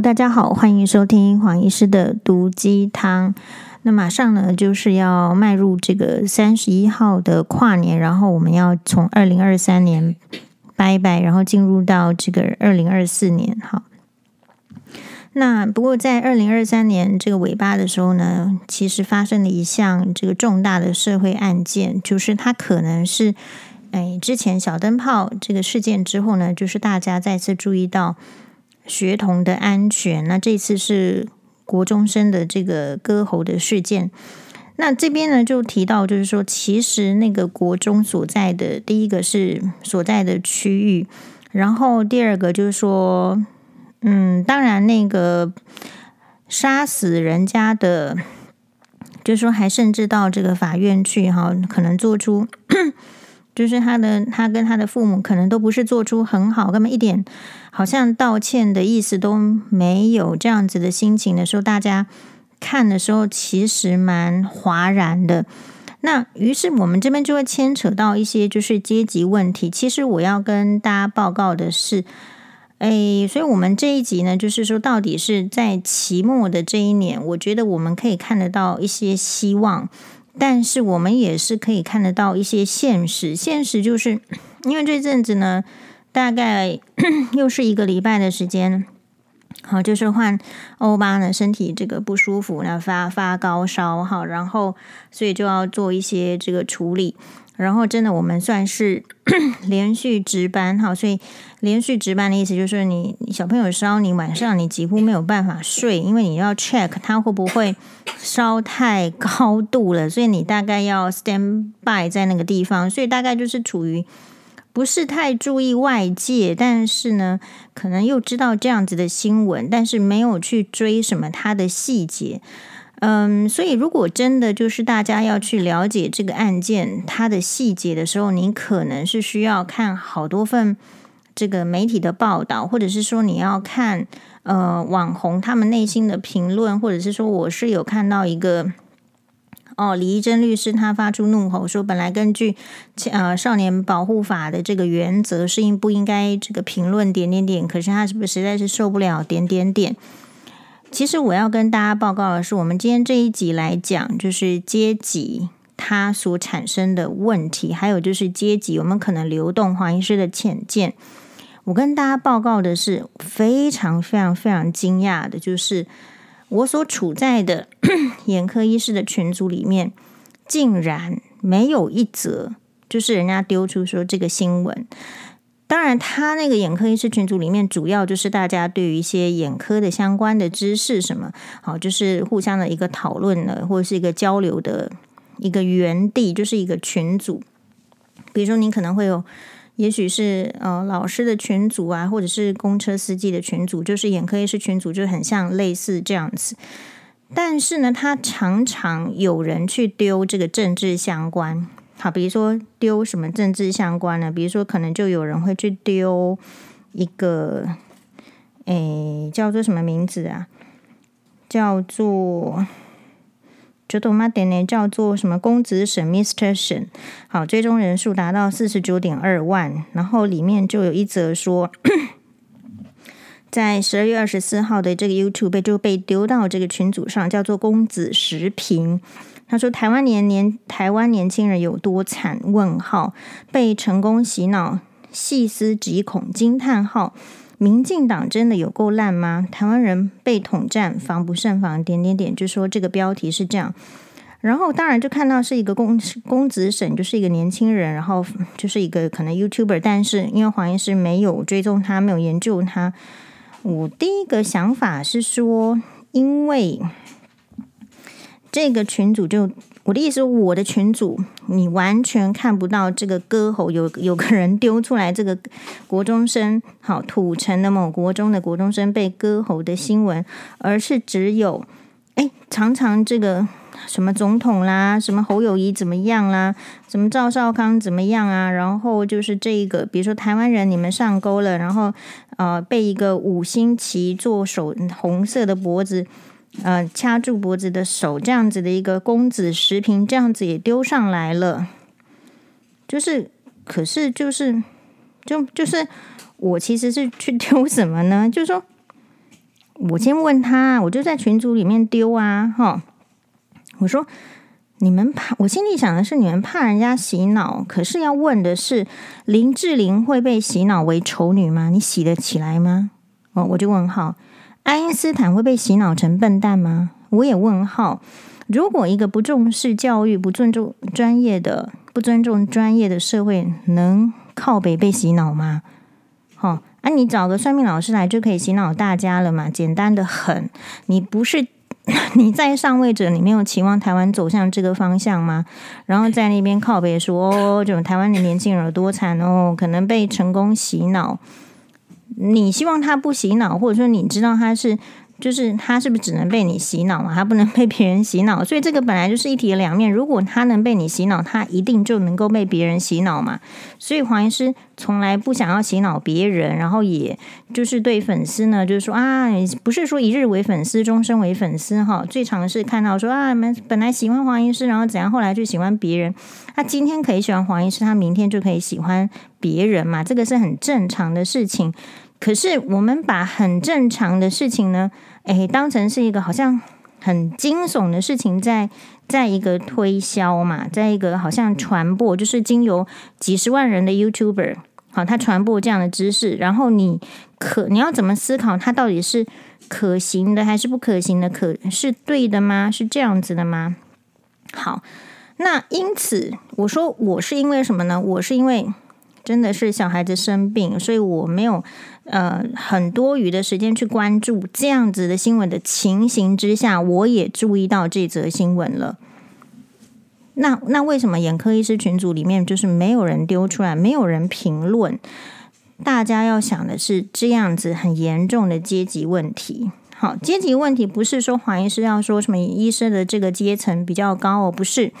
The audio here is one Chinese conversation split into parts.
大家好，欢迎收听黄医师的毒鸡汤。那马上呢，就是要迈入这个三十一号的跨年，然后我们要从二零二三年拜拜，然后进入到这个二零二四年。好，那不过在二零二三年这个尾巴的时候呢，其实发生了一项这个重大的社会案件，就是它可能是哎之前小灯泡这个事件之后呢，就是大家再次注意到。学童的安全，那这次是国中生的这个割喉的事件。那这边呢就提到，就是说，其实那个国中所在的第一个是所在的区域，然后第二个就是说，嗯，当然那个杀死人家的，就是说还甚至到这个法院去哈，可能做出。就是他的，他跟他的父母可能都不是做出很好，根本一点好像道歉的意思都没有，这样子的心情的时候，大家看的时候其实蛮哗然的。那于是我们这边就会牵扯到一些就是阶级问题。其实我要跟大家报告的是，诶，所以我们这一集呢，就是说到底是在期末的这一年，我觉得我们可以看得到一些希望。但是我们也是可以看得到一些现实，现实就是 因为这阵子呢，大概 又是一个礼拜的时间，好，就是换欧巴呢身体这个不舒服，那发发高烧，好，然后所以就要做一些这个处理。然后真的，我们算是 连续值班哈，所以连续值班的意思就是你，小朋友烧，你晚上你几乎没有办法睡，因为你要 check 他会不会烧太高度了，所以你大概要 stand by 在那个地方，所以大概就是处于不是太注意外界，但是呢，可能又知道这样子的新闻，但是没有去追什么它的细节。嗯，所以如果真的就是大家要去了解这个案件它的细节的时候，你可能是需要看好多份这个媒体的报道，或者是说你要看呃网红他们内心的评论，或者是说我是有看到一个哦李怡贞律师他发出怒吼说，本来根据呃少年保护法的这个原则是应不应该这个评论点点点，可是他是不是实在是受不了点点点。其实我要跟大家报告的是，我们今天这一集来讲，就是阶级它所产生的问题，还有就是阶级我们可能流动黄医师的浅见。我跟大家报告的是非常非常非常惊讶的，就是我所处在的 眼科医师的群组里面，竟然没有一则就是人家丢出说这个新闻。当然，他那个眼科医师群组里面，主要就是大家对于一些眼科的相关的知识，什么好，就是互相的一个讨论呢，或者是一个交流的一个园地，就是一个群组。比如说，你可能会有，也许是呃老师的群组啊，或者是公车司机的群组，就是眼科医师群组，就很像类似这样子。但是呢，他常常有人去丢这个政治相关。好，比如说丢什么政治相关的，比如说可能就有人会去丢一个，诶，叫做什么名字啊？叫做，就多妈点点叫做什么公子沈 Mr. 沈，好，追踪人数达到四十九点二万，然后里面就有一则说，在十二月二十四号的这个 YouTube 就被丢到这个群组上，叫做公子时评。他说：“台湾年年台湾年轻人有多惨？问号被成功洗脑，细思极恐，惊叹号！民进党真的有够烂吗？台湾人被统战，防不胜防。点点点，就说这个标题是这样。然后当然就看到是一个公公子省，就是一个年轻人，然后就是一个可能 YouTuber，但是因为黄医师没有追踪他，没有研究他。我第一个想法是说，因为。”这个群组就我的意思，我的群主你完全看不到这个割喉，有有个人丢出来这个国中生，好土城的某国中的国中生被割喉的新闻，而是只有哎，常常这个什么总统啦，什么侯友谊怎么样啦，什么赵少康怎么样啊，然后就是这个，比如说台湾人你们上钩了，然后呃被一个五星旗做手红色的脖子。呃，掐住脖子的手，这样子的一个公子时评，这样子也丢上来了。就是，可是就是，就就是，我其实是去丢什么呢？就是说，我先问他，我就在群组里面丢啊，哈，我说你们怕，我心里想的是你们怕人家洗脑，可是要问的是林志玲会被洗脑为丑女吗？你洗得起来吗？哦，我就问号。爱因斯坦会被洗脑成笨蛋吗？我也问号。如果一个不重视教育、不尊重专业的、不尊重专业的社会，能靠北被洗脑吗？好、哦，啊，你找个算命老师来就可以洗脑大家了嘛？简单的很。你不是 你在上位者，你没有期望台湾走向这个方向吗？然后在那边靠北说哦，这种台湾的年轻人有多惨哦，可能被成功洗脑。你希望他不洗脑，或者说你知道他是，就是他是不是只能被你洗脑嘛？他不能被别人洗脑，所以这个本来就是一体的两面。如果他能被你洗脑，他一定就能够被别人洗脑嘛。所以黄医师从来不想要洗脑别人，然后也就是对粉丝呢，就是说啊，不是说一日为粉丝，终身为粉丝哈。最常是看到说啊，你们本来喜欢黄医师，然后怎样，后来就喜欢别人。他今天可以喜欢黄医师，他明天就可以喜欢别人嘛，这个是很正常的事情。可是我们把很正常的事情呢，诶，当成是一个好像很惊悚的事情在，在在一个推销嘛，在一个好像传播，就是经由几十万人的 YouTuber，好，他传播这样的知识，然后你可你要怎么思考，它到底是可行的还是不可行的？可是对的吗？是这样子的吗？好，那因此我说我是因为什么呢？我是因为。真的是小孩子生病，所以我没有呃很多余的时间去关注这样子的新闻的情形之下，我也注意到这则新闻了。那那为什么眼科医师群组里面就是没有人丢出来，没有人评论？大家要想的是这样子很严重的阶级问题。好，阶级问题不是说黄医师要说什么医生的这个阶层比较高哦，不是。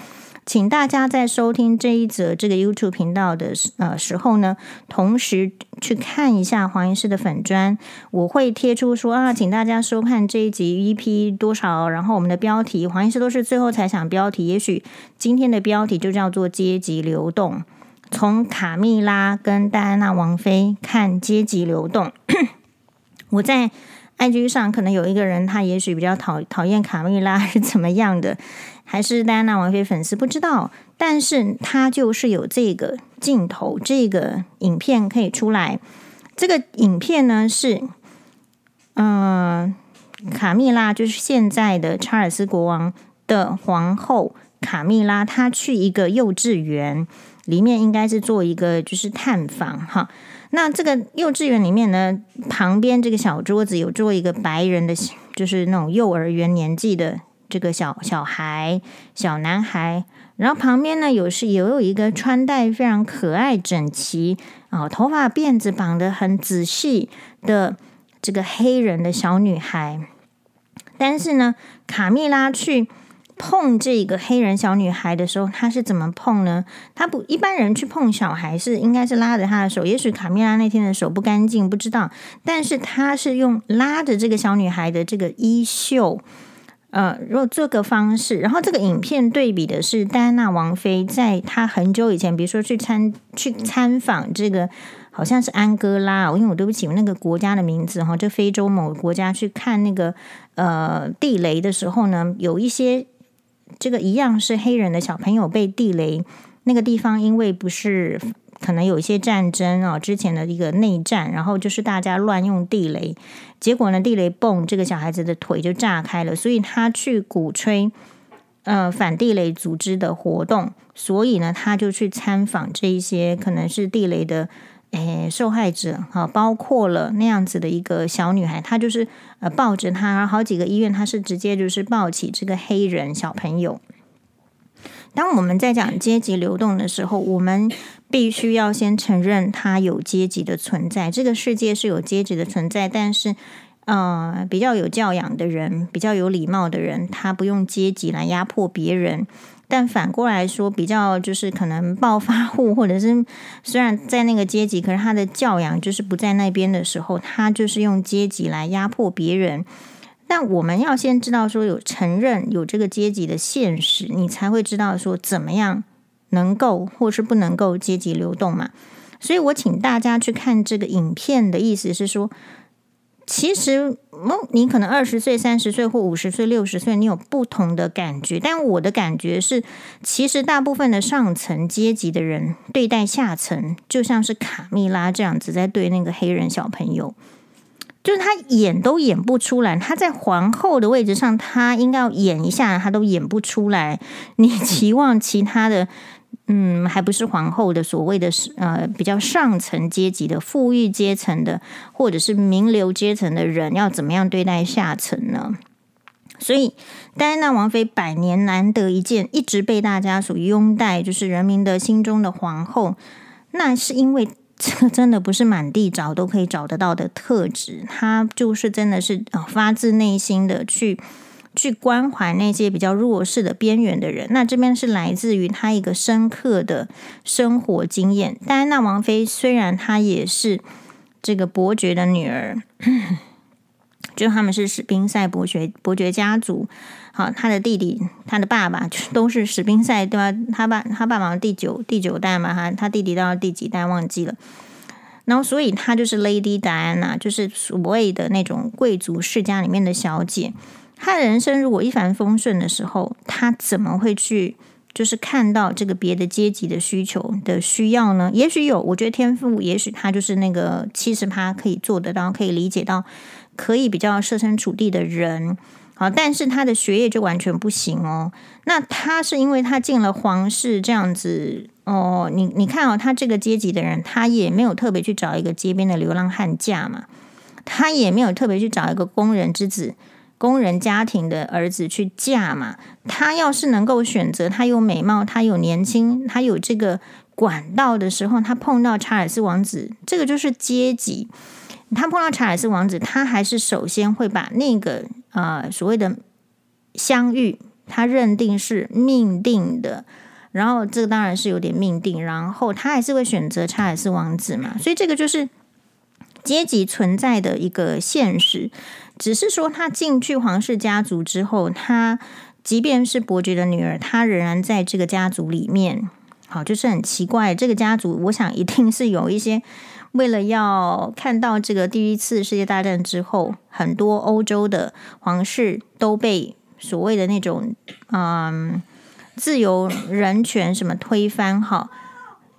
请大家在收听这一则这个 YouTube 频道的呃时候呢，同时去看一下黄医师的粉专，我会贴出说啊，请大家收看这一集 EP 多少，然后我们的标题黄医师都是最后才想标题，也许今天的标题就叫做阶级流动，从卡蜜拉跟戴安娜王妃看阶级流动。我在 IG 上可能有一个人，他也许比较讨讨厌卡蜜拉是怎么样的。还是戴安娜王妃粉丝不知道，但是他就是有这个镜头，这个影片可以出来。这个影片呢是，嗯、卡蜜拉就是现在的查尔斯国王的皇后卡蜜拉，她去一个幼稚园里面，应该是做一个就是探访哈。那这个幼稚园里面呢，旁边这个小桌子有坐一个白人的，就是那种幼儿园年纪的。这个小小孩、小男孩，然后旁边呢有是也有一个穿戴非常可爱、整齐啊、头发辫子绑得很仔细的这个黑人的小女孩。但是呢，卡蜜拉去碰这个黑人小女孩的时候，她是怎么碰呢？她不一般人去碰小孩是应该是拉着她的手，也许卡蜜拉那天的手不干净，不知道。但是她是用拉着这个小女孩的这个衣袖。呃，如果这个方式，然后这个影片对比的是戴安娜王妃在她很久以前，比如说去参去参访这个好像是安哥拉，因为我对不起那个国家的名字哈，就非洲某个国家去看那个呃地雷的时候呢，有一些这个一样是黑人的小朋友被地雷那个地方，因为不是。可能有一些战争啊，之前的一个内战，然后就是大家乱用地雷，结果呢，地雷蹦，这个小孩子的腿就炸开了，所以他去鼓吹呃反地雷组织的活动，所以呢，他就去参访这一些可能是地雷的诶受害者哈，包括了那样子的一个小女孩，她就是呃抱着她，好几个医院，她是直接就是抱起这个黑人小朋友。当我们在讲阶级流动的时候，我们必须要先承认它有阶级的存在。这个世界是有阶级的存在，但是，呃，比较有教养的人，比较有礼貌的人，他不用阶级来压迫别人。但反过来说，比较就是可能暴发户，或者是虽然在那个阶级，可是他的教养就是不在那边的时候，他就是用阶级来压迫别人。但我们要先知道说有承认有这个阶级的现实，你才会知道说怎么样能够或是不能够阶级流动嘛。所以我请大家去看这个影片的意思是说，其实，嗯你可能二十岁、三十岁或五十岁、六十岁，你有不同的感觉。但我的感觉是，其实大部分的上层阶级的人对待下层，就像是卡蜜拉这样子在对那个黑人小朋友，就是他演都演不出来。他在皇后的位置上，他应该要演一下，他都演不出来。你期望其他的？嗯，还不是皇后的所谓的呃比较上层阶级的富裕阶层的，或者是名流阶层的人，要怎么样对待下层呢？所以戴安娜王妃百年难得一见，一直被大家所拥戴，就是人民的心中的皇后。那是因为这真的不是满地找都可以找得到的特质，她就是真的是呃发自内心的去。去关怀那些比较弱势的边缘的人，那这边是来自于他一个深刻的生活经验。戴安娜王妃虽然她也是这个伯爵的女儿，就他们是史宾塞伯爵伯爵家族。好，他的弟弟、他的爸爸就都是史宾塞，对吧？他爸他爸爸第九第九代嘛，他他弟弟到第几代忘记了。然后，所以他就是 Lady Diana，就是所谓的那种贵族世家里面的小姐。他的人生如果一帆风顺的时候，他怎么会去就是看到这个别的阶级的需求的需要呢？也许有，我觉得天赋，也许他就是那个七十趴可以做得到，可以理解到，可以比较设身处地的人。好，但是他的学业就完全不行哦。那他是因为他进了皇室这样子哦。你你看哦，他这个阶级的人，他也没有特别去找一个街边的流浪汉嫁嘛，他也没有特别去找一个工人之子。工人家庭的儿子去嫁嘛？他要是能够选择，他有美貌，他有年轻，他有这个管道的时候，他碰到查尔斯王子，这个就是阶级。他碰到查尔斯王子，他还是首先会把那个呃所谓的相遇，他认定是命定的，然后这个当然是有点命定，然后他还是会选择查尔斯王子嘛。所以这个就是阶级存在的一个现实。只是说，他进去皇室家族之后，他即便是伯爵的女儿，他仍然在这个家族里面。好，就是很奇怪，这个家族，我想一定是有一些为了要看到这个第一次世界大战之后，很多欧洲的皇室都被所谓的那种嗯自由人权什么推翻。好，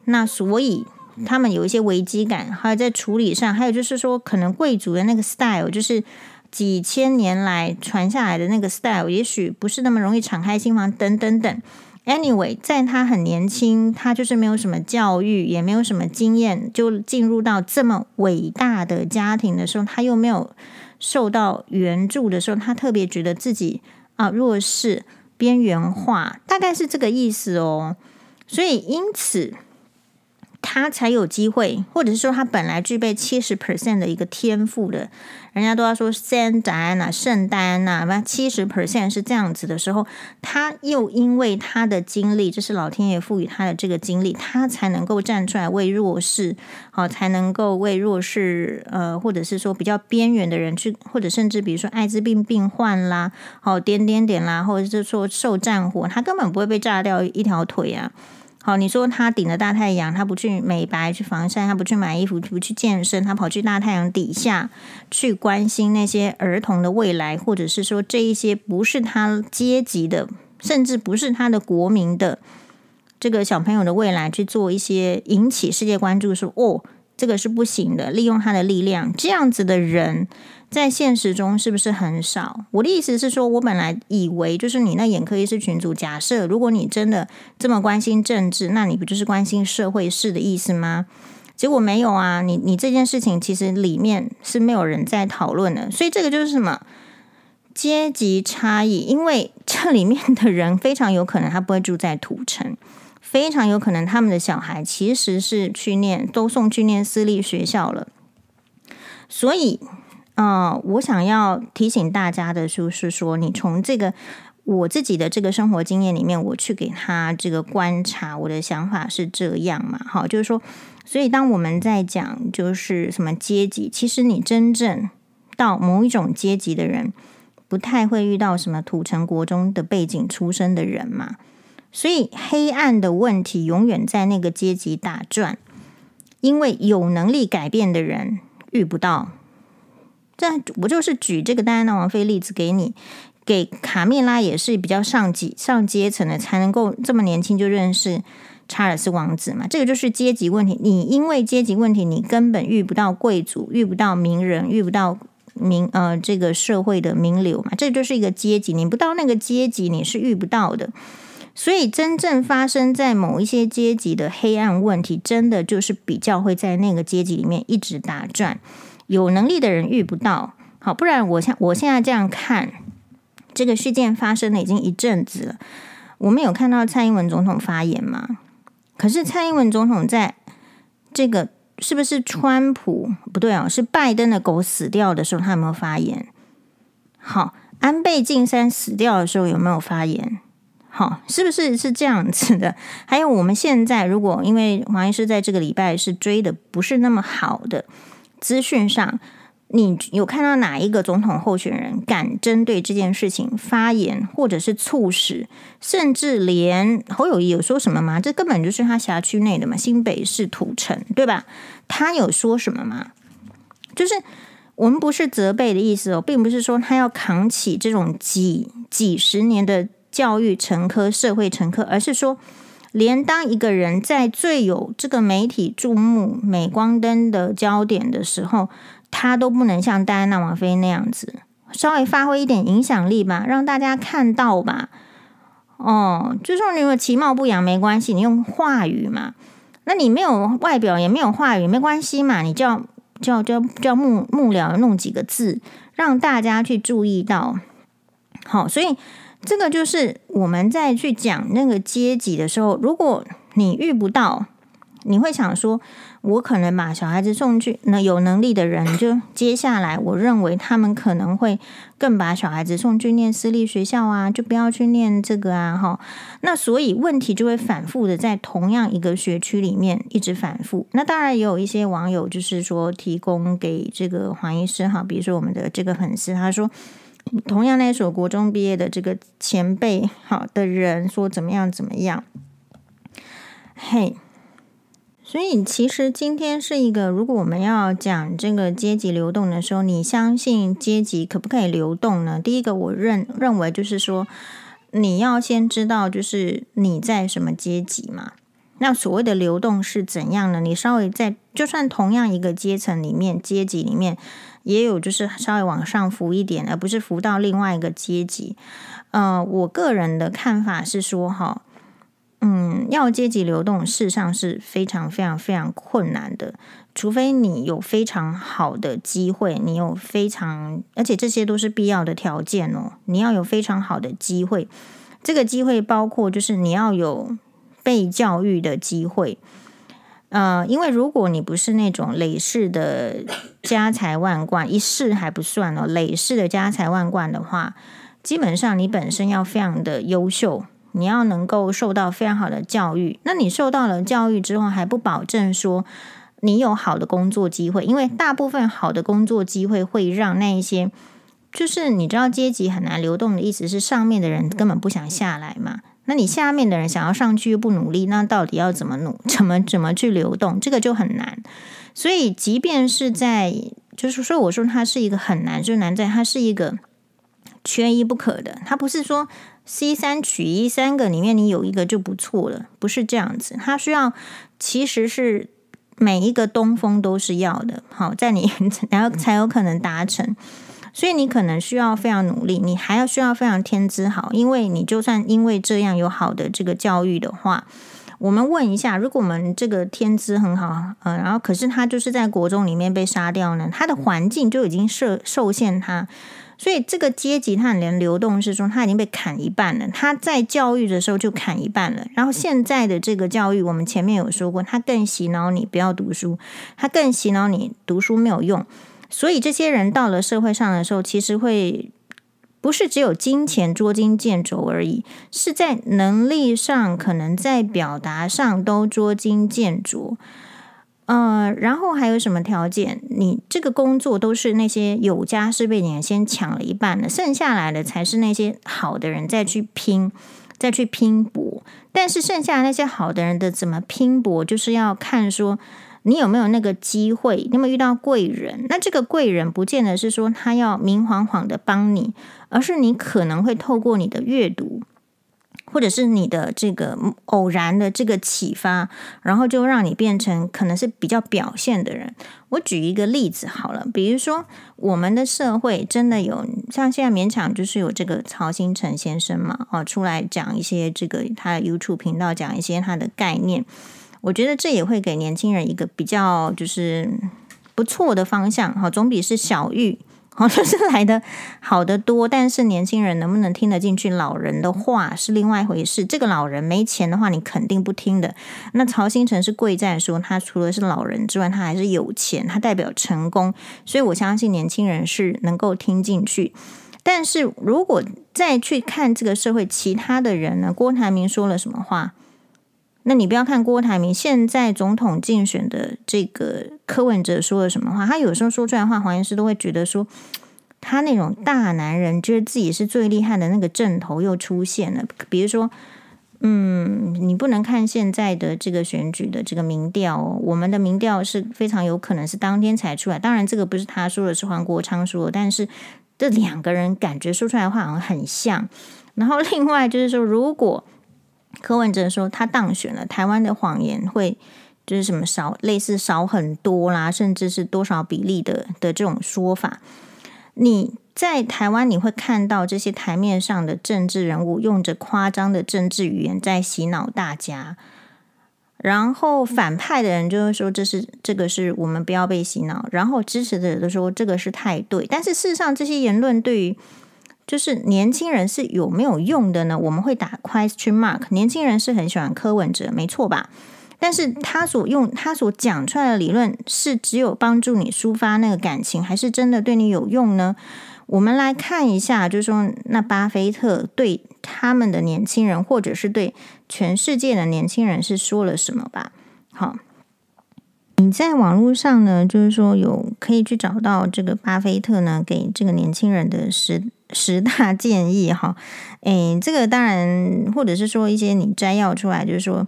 那所以他们有一些危机感，还有在处理上，还有就是说，可能贵族的那个 style 就是。几千年来传下来的那个 style，也许不是那么容易敞开心房，等等等。Anyway，在他很年轻，他就是没有什么教育，也没有什么经验，就进入到这么伟大的家庭的时候，他又没有受到援助的时候，他特别觉得自己啊弱势、边缘化，大概是这个意思哦。所以因此。他才有机会，或者是说他本来具备七十 percent 的一个天赋的，人家都要说圣戴安娜、圣戴安娜，那七十 percent 是这样子的时候，他又因为他的经历，这是老天爷赋予他的这个经历，他才能够站出来为弱势，好，才能够为弱势，呃，或者是说比较边缘的人去，或者甚至比如说艾滋病病患啦，好，点点点啦，或者是说受战火，他根本不会被炸掉一条腿啊。好，你说他顶着大太阳，他不去美白、去防晒，他不去买衣服，不去健身，他跑去大太阳底下去关心那些儿童的未来，或者是说这一些不是他阶级的，甚至不是他的国民的这个小朋友的未来，去做一些引起世界关注，说哦，这个是不行的，利用他的力量，这样子的人。在现实中是不是很少？我的意思是说，我本来以为就是你那眼科医师群组，假设如果你真的这么关心政治，那你不就是关心社会事的意思吗？结果没有啊，你你这件事情其实里面是没有人在讨论的，所以这个就是什么阶级差异，因为这里面的人非常有可能他不会住在土城，非常有可能他们的小孩其实是去念都送去念私立学校了，所以。嗯、我想要提醒大家的就是说，你从这个我自己的这个生活经验里面，我去给他这个观察，我的想法是这样嘛？好，就是说，所以当我们在讲就是什么阶级，其实你真正到某一种阶级的人，不太会遇到什么土城国中的背景出身的人嘛。所以黑暗的问题永远在那个阶级打转，因为有能力改变的人遇不到。这我就是举这个戴安娜王妃例子给你，给卡蜜拉也是比较上级上阶层的，才能够这么年轻就认识查尔斯王子嘛。这个就是阶级问题。你因为阶级问题，你根本遇不到贵族，遇不到名人，遇不到名呃这个社会的名流嘛。这就是一个阶级，你不到那个阶级，你是遇不到的。所以，真正发生在某一些阶级的黑暗问题，真的就是比较会在那个阶级里面一直打转。有能力的人遇不到，好，不然我像我现在这样看，这个事件发生了已经一阵子了，我们有看到蔡英文总统发言吗？可是蔡英文总统在这个是不是川普不对哦，是拜登的狗死掉的时候，他有没有发言？好，安倍晋三死掉的时候有没有发言？好，是不是是这样子的？还有我们现在如果因为黄医师在这个礼拜是追的不是那么好的。资讯上，你有看到哪一个总统候选人敢针对这件事情发言，或者是促使，甚至连侯友谊有说什么吗？这根本就是他辖区内的嘛，新北市土城，对吧？他有说什么吗？就是我们不是责备的意思哦，并不是说他要扛起这种几几十年的教育沉疴、社会沉疴，而是说。连当一个人在最有这个媒体注目、镁光灯的焦点的时候，他都不能像戴安娜王妃那样子，稍微发挥一点影响力吧，让大家看到吧。哦，就说你有其貌不扬没关系，你用话语嘛。那你没有外表也没有话语没关系嘛，你叫叫叫叫幕幕僚弄几个字，让大家去注意到。好，所以。这个就是我们在去讲那个阶级的时候，如果你遇不到，你会想说，我可能把小孩子送去，那有能力的人就接下来，我认为他们可能会更把小孩子送去念私立学校啊，就不要去念这个啊，哈。那所以问题就会反复的在同样一个学区里面一直反复。那当然也有一些网友就是说提供给这个黄医师哈，比如说我们的这个粉丝，他说。同样那所国中毕业的这个前辈，好的人说怎么样怎么样，嘿，所以其实今天是一个，如果我们要讲这个阶级流动的时候，你相信阶级可不可以流动呢？第一个，我认认为就是说，你要先知道就是你在什么阶级嘛。那所谓的流动是怎样呢？你稍微在就算同样一个阶层里面，阶级里面。也有就是稍微往上浮一点，而不是浮到另外一个阶级。呃，我个人的看法是说，哈，嗯，要阶级流动，事实上是非常非常非常困难的，除非你有非常好的机会，你有非常，而且这些都是必要的条件哦。你要有非常好的机会，这个机会包括就是你要有被教育的机会。呃，因为如果你不是那种累世的家财万贯，一世还不算哦，累世的家财万贯的话，基本上你本身要非常的优秀，你要能够受到非常好的教育。那你受到了教育之后，还不保证说你有好的工作机会，因为大部分好的工作机会会让那一些，就是你知道阶级很难流动的意思是上面的人根本不想下来嘛。那你下面的人想要上去又不努力，那到底要怎么努？怎么怎么去流动？这个就很难。所以，即便是在，就是说，我说它是一个很难，就难在它是一个缺一不可的。它不是说 C 三取一，三个里面你有一个就不错了，不是这样子。它需要其实是每一个东风都是要的，好，在你 然后才有可能达成。所以你可能需要非常努力，你还要需要非常天资好，因为你就算因为这样有好的这个教育的话，我们问一下，如果我们这个天资很好，呃，然后可是他就是在国中里面被杀掉呢，他的环境就已经受受限他，所以这个阶级他连流动是说他已经被砍一半了，他在教育的时候就砍一半了，然后现在的这个教育，我们前面有说过，他更洗脑你不要读书，他更洗脑你读书没有用。所以这些人到了社会上的时候，其实会不是只有金钱捉襟见肘而已，是在能力上，可能在表达上都捉襟见肘。呃，然后还有什么条件？你这个工作都是那些有家室背景的先抢了一半的，剩下来的才是那些好的人再去拼，再去拼搏。但是剩下那些好的人的怎么拼搏，就是要看说。你有没有那个机会？你有没有遇到贵人？那这个贵人不见得是说他要明晃晃的帮你，而是你可能会透过你的阅读。或者是你的这个偶然的这个启发，然后就让你变成可能是比较表现的人。我举一个例子好了，比如说我们的社会真的有像现在勉强就是有这个曹兴诚先生嘛，哦，出来讲一些这个他的 YouTube 频道讲一些他的概念，我觉得这也会给年轻人一个比较就是不错的方向，好，总比是小玉。好，就是来的好得多，但是年轻人能不能听得进去老人的话是另外一回事。这个老人没钱的话，你肯定不听的。那曹新成是贵在说，他除了是老人之外，他还是有钱，他代表成功，所以我相信年轻人是能够听进去。但是如果再去看这个社会其他的人呢？郭台铭说了什么话？那你不要看郭台铭现在总统竞选的这个柯文哲说了什么话，他有时候说出来的话，黄医师都会觉得说，他那种大男人觉得自己是最厉害的那个阵头又出现了。比如说，嗯，你不能看现在的这个选举的这个民调哦，我们的民调是非常有可能是当天才出来。当然，这个不是他说的，是黄国昌说的，但是这两个人感觉说出来的话好像很像。然后另外就是说，如果柯文哲说他当选了，台湾的谎言会就是什么少，类似少很多啦，甚至是多少比例的的这种说法。你在台湾你会看到这些台面上的政治人物用着夸张的政治语言在洗脑大家，然后反派的人就会说这是这个是我们不要被洗脑，然后支持的人都说这个是太对，但是事实上这些言论对于。就是年轻人是有没有用的呢？我们会打 question mark。年轻人是很喜欢柯文哲，没错吧？但是他所用他所讲出来的理论是只有帮助你抒发那个感情，还是真的对你有用呢？我们来看一下，就是说那巴菲特对他们的年轻人，或者是对全世界的年轻人是说了什么吧？好，你在网络上呢，就是说有可以去找到这个巴菲特呢给这个年轻人的十。十大建议哈，诶，这个当然，或者是说一些你摘要出来，就是说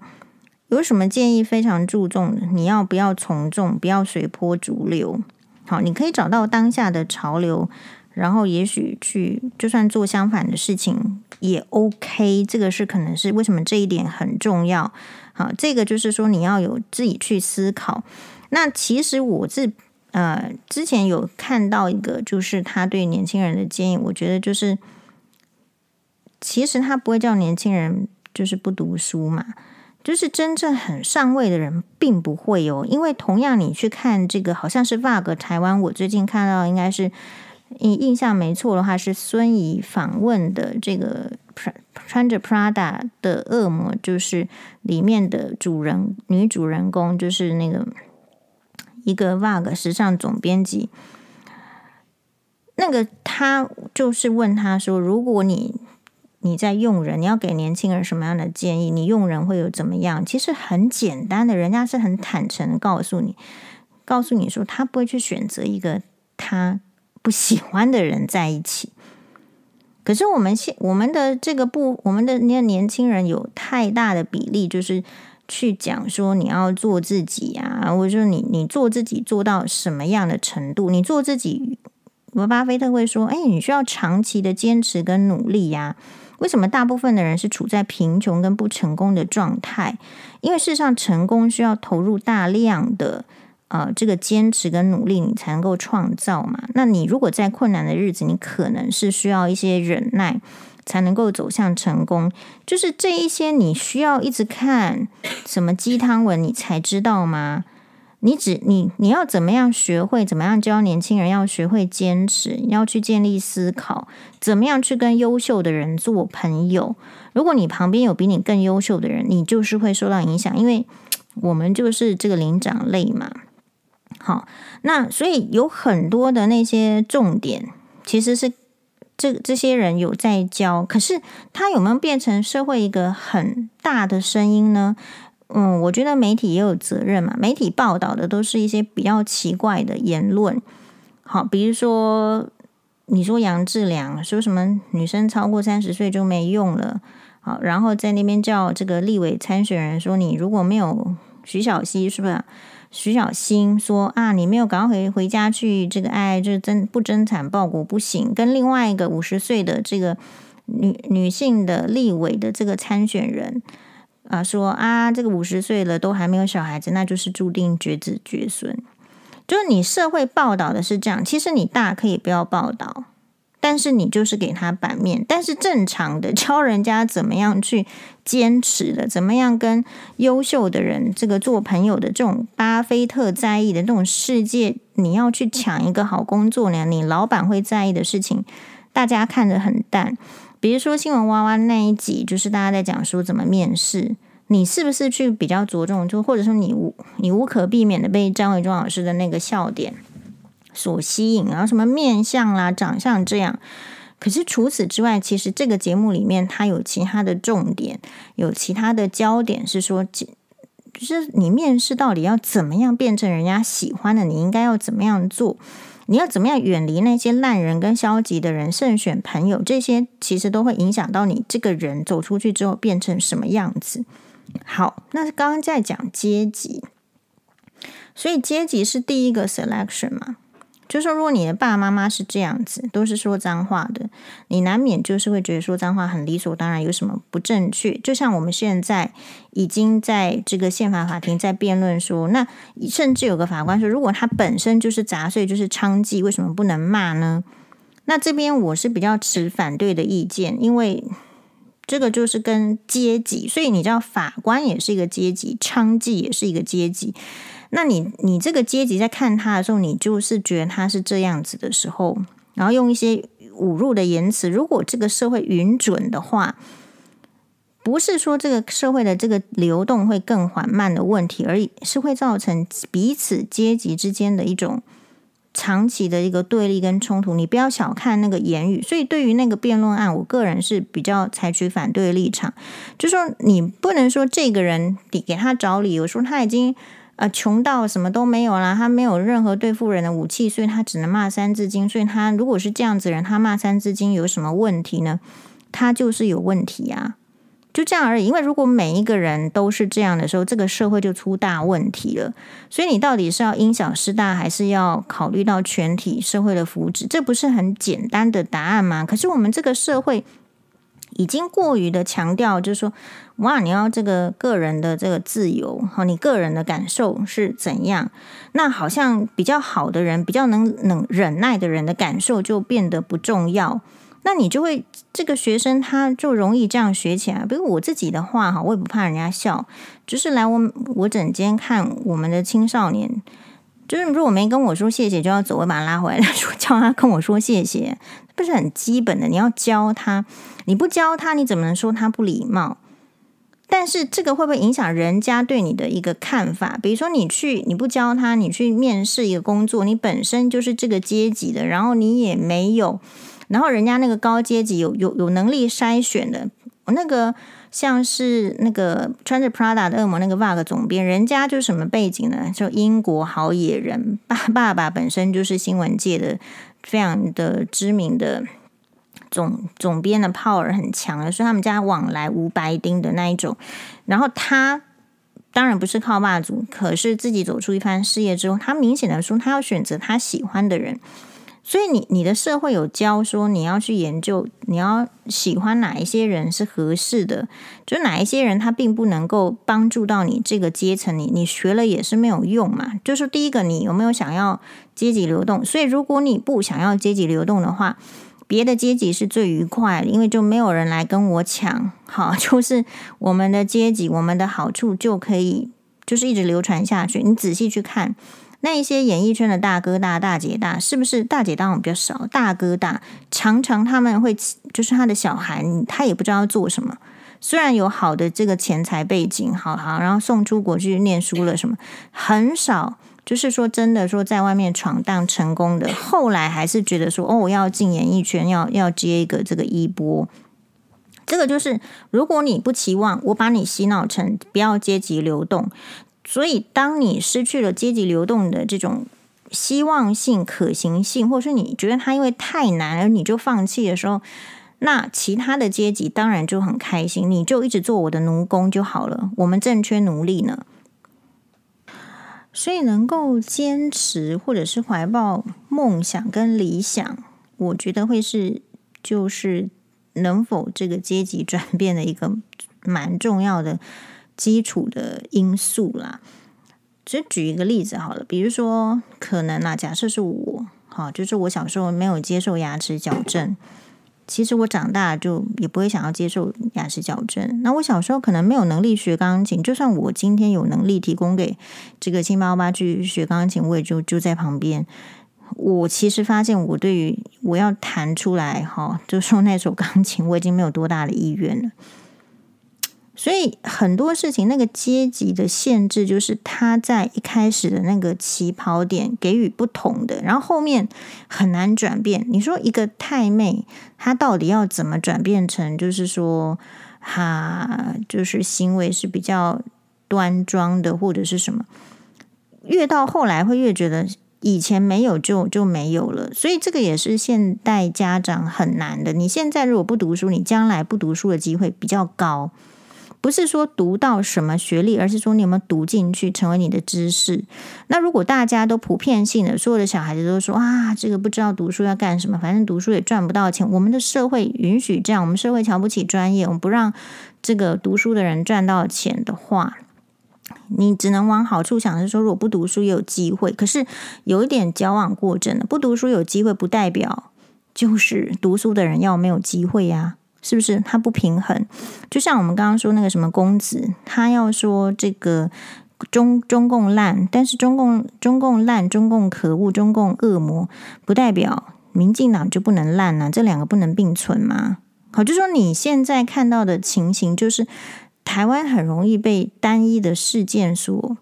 有什么建议非常注重，你要不要从众，不要随波逐流。好，你可以找到当下的潮流，然后也许去就算做相反的事情也 OK。这个是可能是为什么这一点很重要。好，这个就是说你要有自己去思考。那其实我自。呃，之前有看到一个，就是他对年轻人的建议，我觉得就是，其实他不会叫年轻人就是不读书嘛，就是真正很上位的人并不会哦，因为同样你去看这个，好像是 VOG 台湾，我最近看到应该是印印象没错的话，是孙怡访问的这个穿穿着 Prada 的恶魔，就是里面的主人女主人公，就是那个。一个 Vogue 时尚总编辑，那个他就是问他说：“如果你你在用人，你要给年轻人什么样的建议？你用人会有怎么样？”其实很简单的，人家是很坦诚告诉你，告诉你说他不会去选择一个他不喜欢的人在一起。可是我们现我们的这个不，我们的那年轻人有太大的比例就是。去讲说你要做自己啊，或者说你你做自己做到什么样的程度？你做自己，巴菲特会说：“哎，你需要长期的坚持跟努力呀。”为什么大部分的人是处在贫穷跟不成功的状态？因为事实上，成功需要投入大量的呃这个坚持跟努力，你才能够创造嘛。那你如果在困难的日子，你可能是需要一些忍耐。才能够走向成功，就是这一些你需要一直看什么鸡汤文，你才知道吗？你只你你要怎么样学会怎么样教年轻人要学会坚持，要去建立思考，怎么样去跟优秀的人做朋友。如果你旁边有比你更优秀的人，你就是会受到影响，因为我们就是这个灵长类嘛。好，那所以有很多的那些重点其实是。这这些人有在教，可是他有没有变成社会一个很大的声音呢？嗯，我觉得媒体也有责任嘛。媒体报道的都是一些比较奇怪的言论，好，比如说你说杨志良说什么女生超过三十岁就没用了，好，然后在那边叫这个立委参选人说，你如果没有徐小溪是不是？徐小新说啊，你没有赶快回回家去，这个爱，就是真不争产报国不行。跟另外一个五十岁的这个女女性的立委的这个参选人啊，说啊，这个五十岁了都还没有小孩子，那就是注定绝子绝孙。就是你社会报道的是这样，其实你大可以不要报道。但是你就是给他版面，但是正常的教人家怎么样去坚持的，怎么样跟优秀的人这个做朋友的这种巴菲特在意的这种世界，你要去抢一个好工作呢？你老板会在意的事情，大家看得很淡。比如说新闻娃娃那一集，就是大家在讲说怎么面试，你是不是去比较着重，就或者说你无你无可避免的被张伟忠老师的那个笑点。所吸引，然后什么面相啦、长相这样，可是除此之外，其实这个节目里面它有其他的重点，有其他的焦点，是说，就是你面试到底要怎么样变成人家喜欢的，你应该要怎么样做？你要怎么样远离那些烂人跟消极的人，慎选朋友，这些其实都会影响到你这个人走出去之后变成什么样子。好，那刚刚在讲阶级，所以阶级是第一个 selection 嘛。就是说，如果你的爸爸妈妈是这样子，都是说脏话的，你难免就是会觉得说脏话很理所当然，有什么不正确？就像我们现在已经在这个宪法法庭在辩论说，那甚至有个法官说，如果他本身就是杂碎，就是娼妓，为什么不能骂呢？那这边我是比较持反对的意见，因为这个就是跟阶级，所以你知道，法官也是一个阶级，娼妓也是一个阶级。那你你这个阶级在看他的时候，你就是觉得他是这样子的时候，然后用一些侮辱的言辞。如果这个社会允准的话，不是说这个社会的这个流动会更缓慢的问题，而是会造成彼此阶级之间的一种长期的一个对立跟冲突。你不要小看那个言语。所以对于那个辩论案，我个人是比较采取反对立场，就说你不能说这个人你给他找理由说他已经。啊，穷到什么都没有啦，他没有任何对付人的武器，所以他只能骂三字经。所以他如果是这样子人，他骂三字经有什么问题呢？他就是有问题啊，就这样而已。因为如果每一个人都是这样的时候，这个社会就出大问题了。所以你到底是要因小失大，还是要考虑到全体社会的福祉？这不是很简单的答案吗？可是我们这个社会。已经过于的强调，就是说，哇，你要这个个人的这个自由，哈，你个人的感受是怎样？那好像比较好的人，比较能能忍耐的人的感受就变得不重要。那你就会这个学生他就容易这样学起来。比如我自己的话，哈，我也不怕人家笑，就是来我我诊间看我们的青少年。就是如果没跟我说谢谢就要走，我把他拉回来，说叫他跟我说谢谢，不是很基本的。你要教他，你不教他，你怎么能说他不礼貌？但是这个会不会影响人家对你的一个看法？比如说你去你不教他，你去面试一个工作，你本身就是这个阶级的，然后你也没有，然后人家那个高阶级有有有能力筛选的，那个。像是那个穿着 Prada 的恶魔那个 VOG 总编，人家就什么背景呢？就英国好野人，爸爸爸本身就是新闻界的非常的知名的总总编的 power 很强的，所以他们家往来无白丁的那一种。然后他当然不是靠霸主，可是自己走出一番事业之后，他明显的说他要选择他喜欢的人。所以你你的社会有教说你要去研究，你要喜欢哪一些人是合适的，就哪一些人他并不能够帮助到你这个阶层，你你学了也是没有用嘛。就是第一个，你有没有想要阶级流动？所以如果你不想要阶级流动的话，别的阶级是最愉快，因为就没有人来跟我抢。好，就是我们的阶级，我们的好处就可以就是一直流传下去。你仔细去看。那一些演艺圈的大哥大、大姐大，是不是大姐大我们比较少？大哥大常常他们会，就是他的小孩，他也不知道做什么。虽然有好的这个钱财背景，好好，然后送出国去念书了什么，很少。就是说真的，说在外面闯荡成功的，后来还是觉得说，哦，我要进演艺圈，要要接一个这个衣钵。这个就是，如果你不期望我把你洗脑成不要阶级流动。所以，当你失去了阶级流动的这种希望性、可行性，或是你觉得它因为太难而你就放弃的时候，那其他的阶级当然就很开心，你就一直做我的奴工就好了。我们正缺奴隶呢。所以能够坚持或者是怀抱梦想跟理想，我觉得会是就是能否这个阶级转变的一个蛮重要的基础的因素啦。只举一个例子好了，比如说可能啊，假设是我，好，就是我小时候没有接受牙齿矫正。其实我长大就也不会想要接受牙齿矫正。那我小时候可能没有能力学钢琴，就算我今天有能力提供给这个七八八去学钢琴，我也就就在旁边。我其实发现，我对于我要弹出来哈，就说那首钢琴，我已经没有多大的意愿了。所以很多事情，那个阶级的限制，就是他在一开始的那个起跑点给予不同的，然后后面很难转变。你说一个太妹，她到底要怎么转变成，就是说，哈，就是行为是比较端庄的，或者是什么？越到后来会越觉得以前没有就就没有了。所以这个也是现代家长很难的。你现在如果不读书，你将来不读书的机会比较高。不是说读到什么学历，而是说你有没有读进去，成为你的知识。那如果大家都普遍性的，所有的小孩子都说啊，这个不知道读书要干什么，反正读书也赚不到钱。我们的社会允许这样，我们社会瞧不起专业，我们不让这个读书的人赚到钱的话，你只能往好处想，是说如果不读书也有机会。可是有一点矫枉过正了，不读书有机会，不代表就是读书的人要没有机会呀。是不是他不平衡？就像我们刚刚说那个什么公子，他要说这个中中共烂，但是中共中共烂，中共可恶，中共恶魔，不代表民进党就不能烂呢、啊？这两个不能并存吗？好，就说你现在看到的情形，就是台湾很容易被单一的事件所，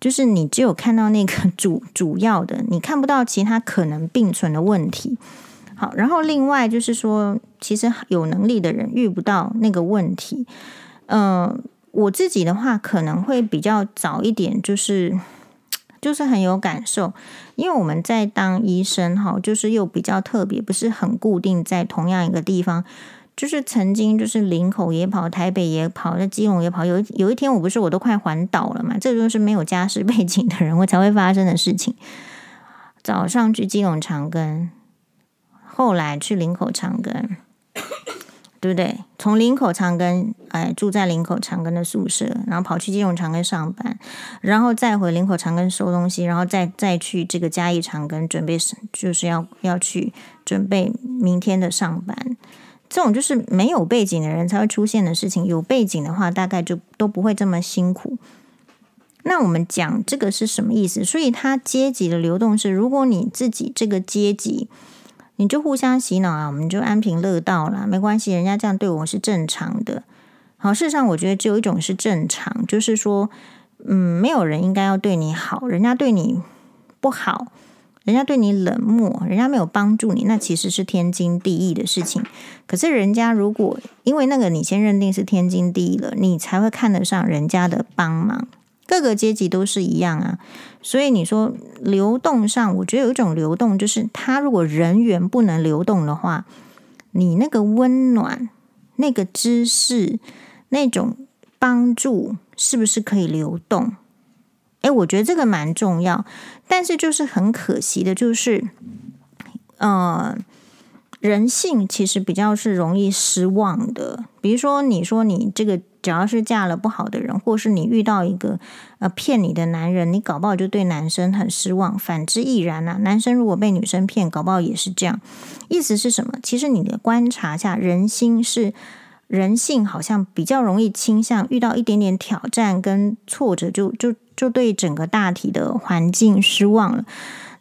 就是你只有看到那个主主要的，你看不到其他可能并存的问题。然后另外就是说，其实有能力的人遇不到那个问题。嗯、我自己的话可能会比较早一点，就是就是很有感受，因为我们在当医生哈，就是又比较特别，不是很固定在同样一个地方，就是曾经就是林口也跑，台北也跑，在基隆也跑。有有一天我不是我都快环岛了嘛，这就是没有家世背景的人我才会发生的事情。早上去基隆长庚。后来去林口长庚，对不对？从林口长庚，哎，住在林口长庚的宿舍，然后跑去金融长庚上班，然后再回林口长庚收东西，然后再再去这个嘉义长庚准备，就是要要去准备明天的上班。这种就是没有背景的人才会出现的事情，有背景的话，大概就都不会这么辛苦。那我们讲这个是什么意思？所以它阶级的流动是，如果你自己这个阶级。你就互相洗脑啊，我们就安贫乐道啦，没关系，人家这样对我是正常的。好，事实上我觉得只有一种是正常，就是说，嗯，没有人应该要对你好，人家对你不好，人家对你冷漠，人家没有帮助你，那其实是天经地义的事情。可是人家如果因为那个你先认定是天经地义了，你才会看得上人家的帮忙。各个阶级都是一样啊，所以你说流动上，我觉得有一种流动，就是他如果人员不能流动的话，你那个温暖、那个知识、那种帮助，是不是可以流动？诶，我觉得这个蛮重要，但是就是很可惜的，就是，呃，人性其实比较是容易失望的。比如说，你说你这个。只要是嫁了不好的人，或是你遇到一个呃骗你的男人，你搞不好就对男生很失望。反之亦然啊，男生如果被女生骗，搞不好也是这样。意思是什么？其实你的观察下，人心是人性，好像比较容易倾向遇到一点点挑战跟挫折就，就就就对整个大体的环境失望了。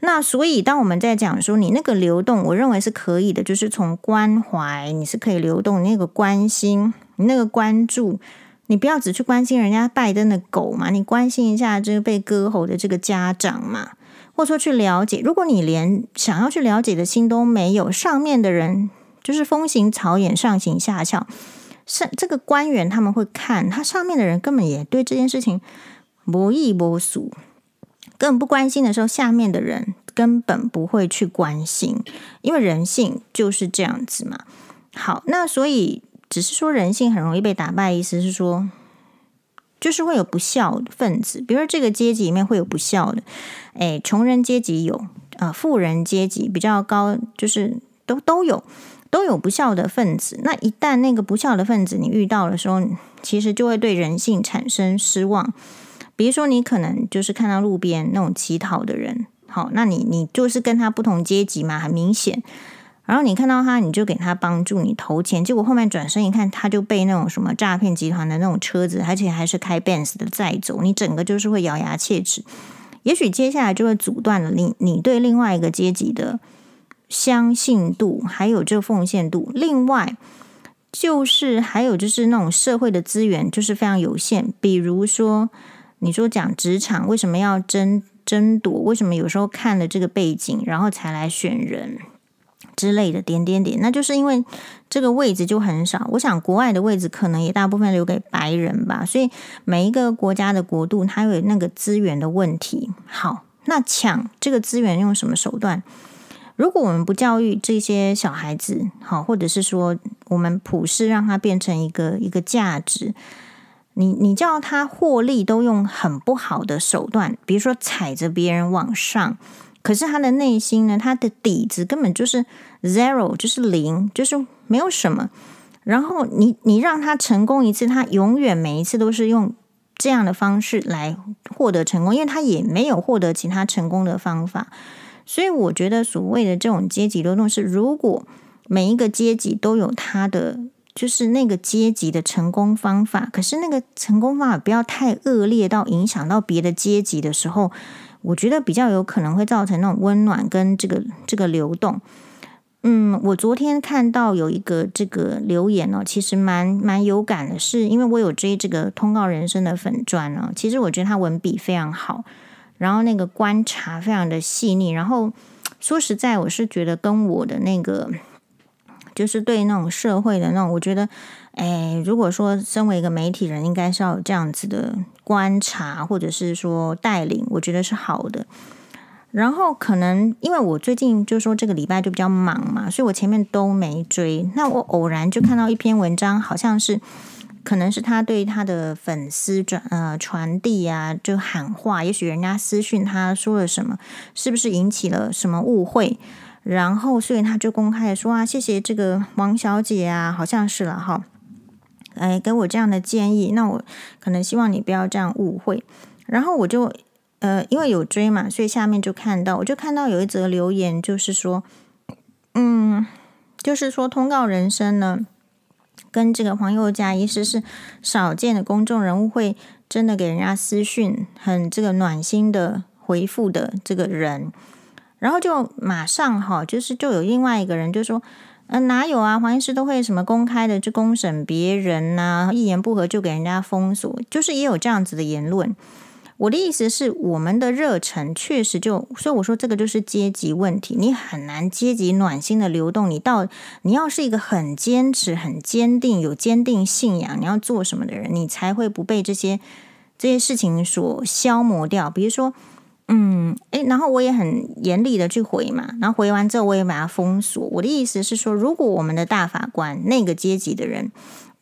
那所以，当我们在讲说你那个流动，我认为是可以的，就是从关怀你是可以流动，那个关心。你那个关注，你不要只去关心人家拜登的狗嘛，你关心一下这个被割喉的这个家长嘛，或者说去了解。如果你连想要去了解的心都没有，上面的人就是风行草偃，上行下效。是这个官员他们会看，他上面的人根本也对这件事情不亦不俗，根本不关心的时候，下面的人根本不会去关心，因为人性就是这样子嘛。好，那所以。只是说人性很容易被打败，意思是说，就是会有不孝分子。比如说这个阶级里面会有不孝的，哎，穷人阶级有，啊、富人阶级比较高，就是都都有都有不孝的分子。那一旦那个不孝的分子你遇到的时候，其实就会对人性产生失望。比如说你可能就是看到路边那种乞讨的人，好，那你你就是跟他不同阶级嘛，很明显。然后你看到他，你就给他帮助，你投钱，结果后面转身一看，他就被那种什么诈骗集团的那种车子，而且还是开 Benz 的载走，你整个就是会咬牙切齿。也许接下来就会阻断了你你对另外一个阶级的相信度，还有这个奉献度。另外就是还有就是那种社会的资源就是非常有限，比如说你说讲职场为什么要争争夺？为什么有时候看了这个背景，然后才来选人？之类的点点点，那就是因为这个位置就很少。我想国外的位置可能也大部分留给白人吧，所以每一个国家的国度它有那个资源的问题。好，那抢这个资源用什么手段？如果我们不教育这些小孩子，好，或者是说我们普世让它变成一个一个价值，你你叫他获利都用很不好的手段，比如说踩着别人往上。可是他的内心呢，他的底子根本就是 zero，就是零，就是没有什么。然后你你让他成功一次，他永远每一次都是用这样的方式来获得成功，因为他也没有获得其他成功的方法。所以我觉得所谓的这种阶级流动是，如果每一个阶级都有他的就是那个阶级的成功方法，可是那个成功方法不要太恶劣到影响到别的阶级的时候。我觉得比较有可能会造成那种温暖跟这个这个流动。嗯，我昨天看到有一个这个留言哦，其实蛮蛮有感的，是因为我有追这个通告人生的粉专哦。其实我觉得他文笔非常好，然后那个观察非常的细腻。然后说实在，我是觉得跟我的那个就是对那种社会的那种，我觉得。哎，如果说身为一个媒体人，应该是要有这样子的观察，或者是说带领，我觉得是好的。然后可能因为我最近就说这个礼拜就比较忙嘛，所以我前面都没追。那我偶然就看到一篇文章，好像是可能是他对他的粉丝转呃传递啊，就喊话，也许人家私讯他说了什么，是不是引起了什么误会？然后所以他就公开说啊，谢谢这个王小姐啊，好像是了哈。哎，给我这样的建议，那我可能希望你不要这样误会。然后我就呃，因为有追嘛，所以下面就看到，我就看到有一则留言，就是说，嗯，就是说通告人生呢，跟这个黄宥嘉医师是少见的公众人物会真的给人家私讯，很这个暖心的回复的这个人。然后就马上哈，就是就有另外一个人就说。呃，哪有啊？黄医师都会什么公开的去公审别人呐、一言不合就给人家封锁，就是也有这样子的言论。我的意思是，我们的热忱确实就，所以我说这个就是阶级问题，你很难阶级暖心的流动。你到你要是一个很坚持、很坚定、有坚定信仰，你要做什么的人，你才会不被这些这些事情所消磨掉。比如说。嗯，诶，然后我也很严厉的去回嘛，然后回完之后我也把它封锁。我的意思是说，如果我们的大法官那个阶级的人，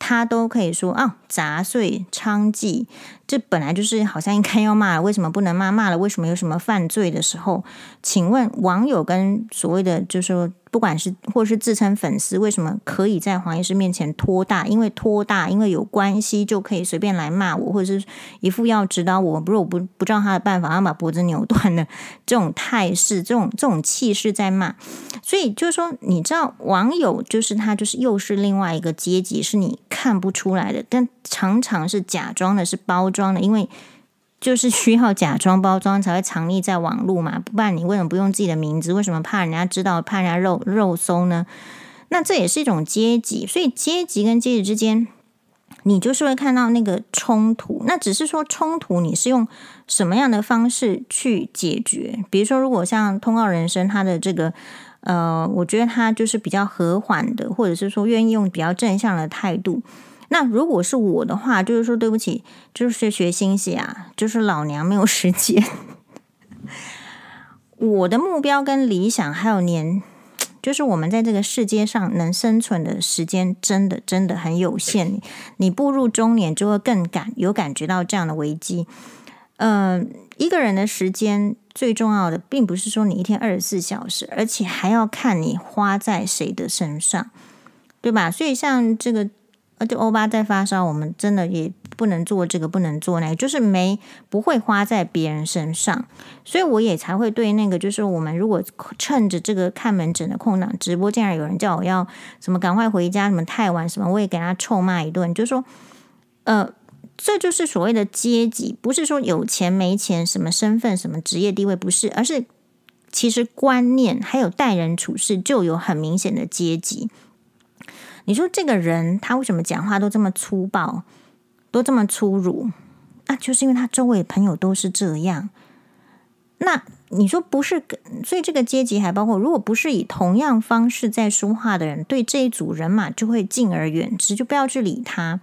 他都可以说啊，杂碎娼妓，这本来就是好像应该要骂，为什么不能骂？骂了为什么有什么犯罪的时候？请问网友跟所谓的就是说。不管是或是自称粉丝，为什么可以在黄医师面前托大？因为托大，因为有关系就可以随便来骂我，或者是一副要指导我，不是我不不知道他的办法，要把脖子扭断的这种态势，这种这种气势在骂。所以就是说，你知道网友就是他，就是又是另外一个阶级，是你看不出来的，但常常是假装的，是包装的，因为。就是需要假装包装才会藏匿在网络嘛，不然你为什么不用自己的名字？为什么怕人家知道，怕人家肉肉搜呢？那这也是一种阶级，所以阶级跟阶级之间，你就是会看到那个冲突。那只是说冲突，你是用什么样的方式去解决？比如说，如果像通告人生他的这个，呃，我觉得他就是比较和缓的，或者是说愿意用比较正向的态度。那如果是我的话，就是说对不起，就是学新戏啊，就是老娘没有时间。我的目标跟理想还有年，就是我们在这个世界上能生存的时间真的真的很有限。你步入中年就会更感有感觉到这样的危机。嗯、呃，一个人的时间最重要的，并不是说你一天二十四小时，而且还要看你花在谁的身上，对吧？所以像这个。而且欧巴在发烧，我们真的也不能做这个，不能做那个，就是没不会花在别人身上，所以我也才会对那个，就是我们如果趁着这个看门诊的空档直播，竟然有人叫我要什么赶快回家，什么太晚什么，我也给他臭骂一顿，就说，呃，这就是所谓的阶级，不是说有钱没钱，什么身份，什么职业地位，不是，而是其实观念还有待人处事就有很明显的阶级。你说这个人他为什么讲话都这么粗暴，都这么粗鲁？那就是因为他周围朋友都是这样。那你说不是？所以这个阶级还包括，如果不是以同样方式在说话的人，对这一组人马就会敬而远之，就不要去理他。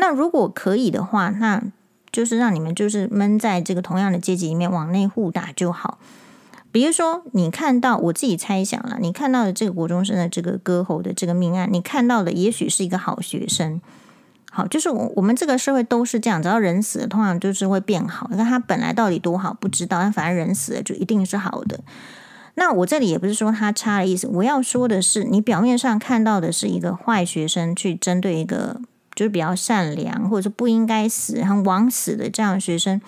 那如果可以的话，那就是让你们就是闷在这个同样的阶级里面往内互打就好。比如说，你看到我自己猜想了，你看到的这个国中生的这个割喉的这个命案，你看到的也许是一个好学生。好，就是我我们这个社会都是这样，只要人死了，通常就是会变好。那他本来到底多好不知道，但反正人死了就一定是好的。那我这里也不是说他差的意思，我要说的是，你表面上看到的是一个坏学生去针对一个就是比较善良或者说不应该死、很枉死的这样的学生。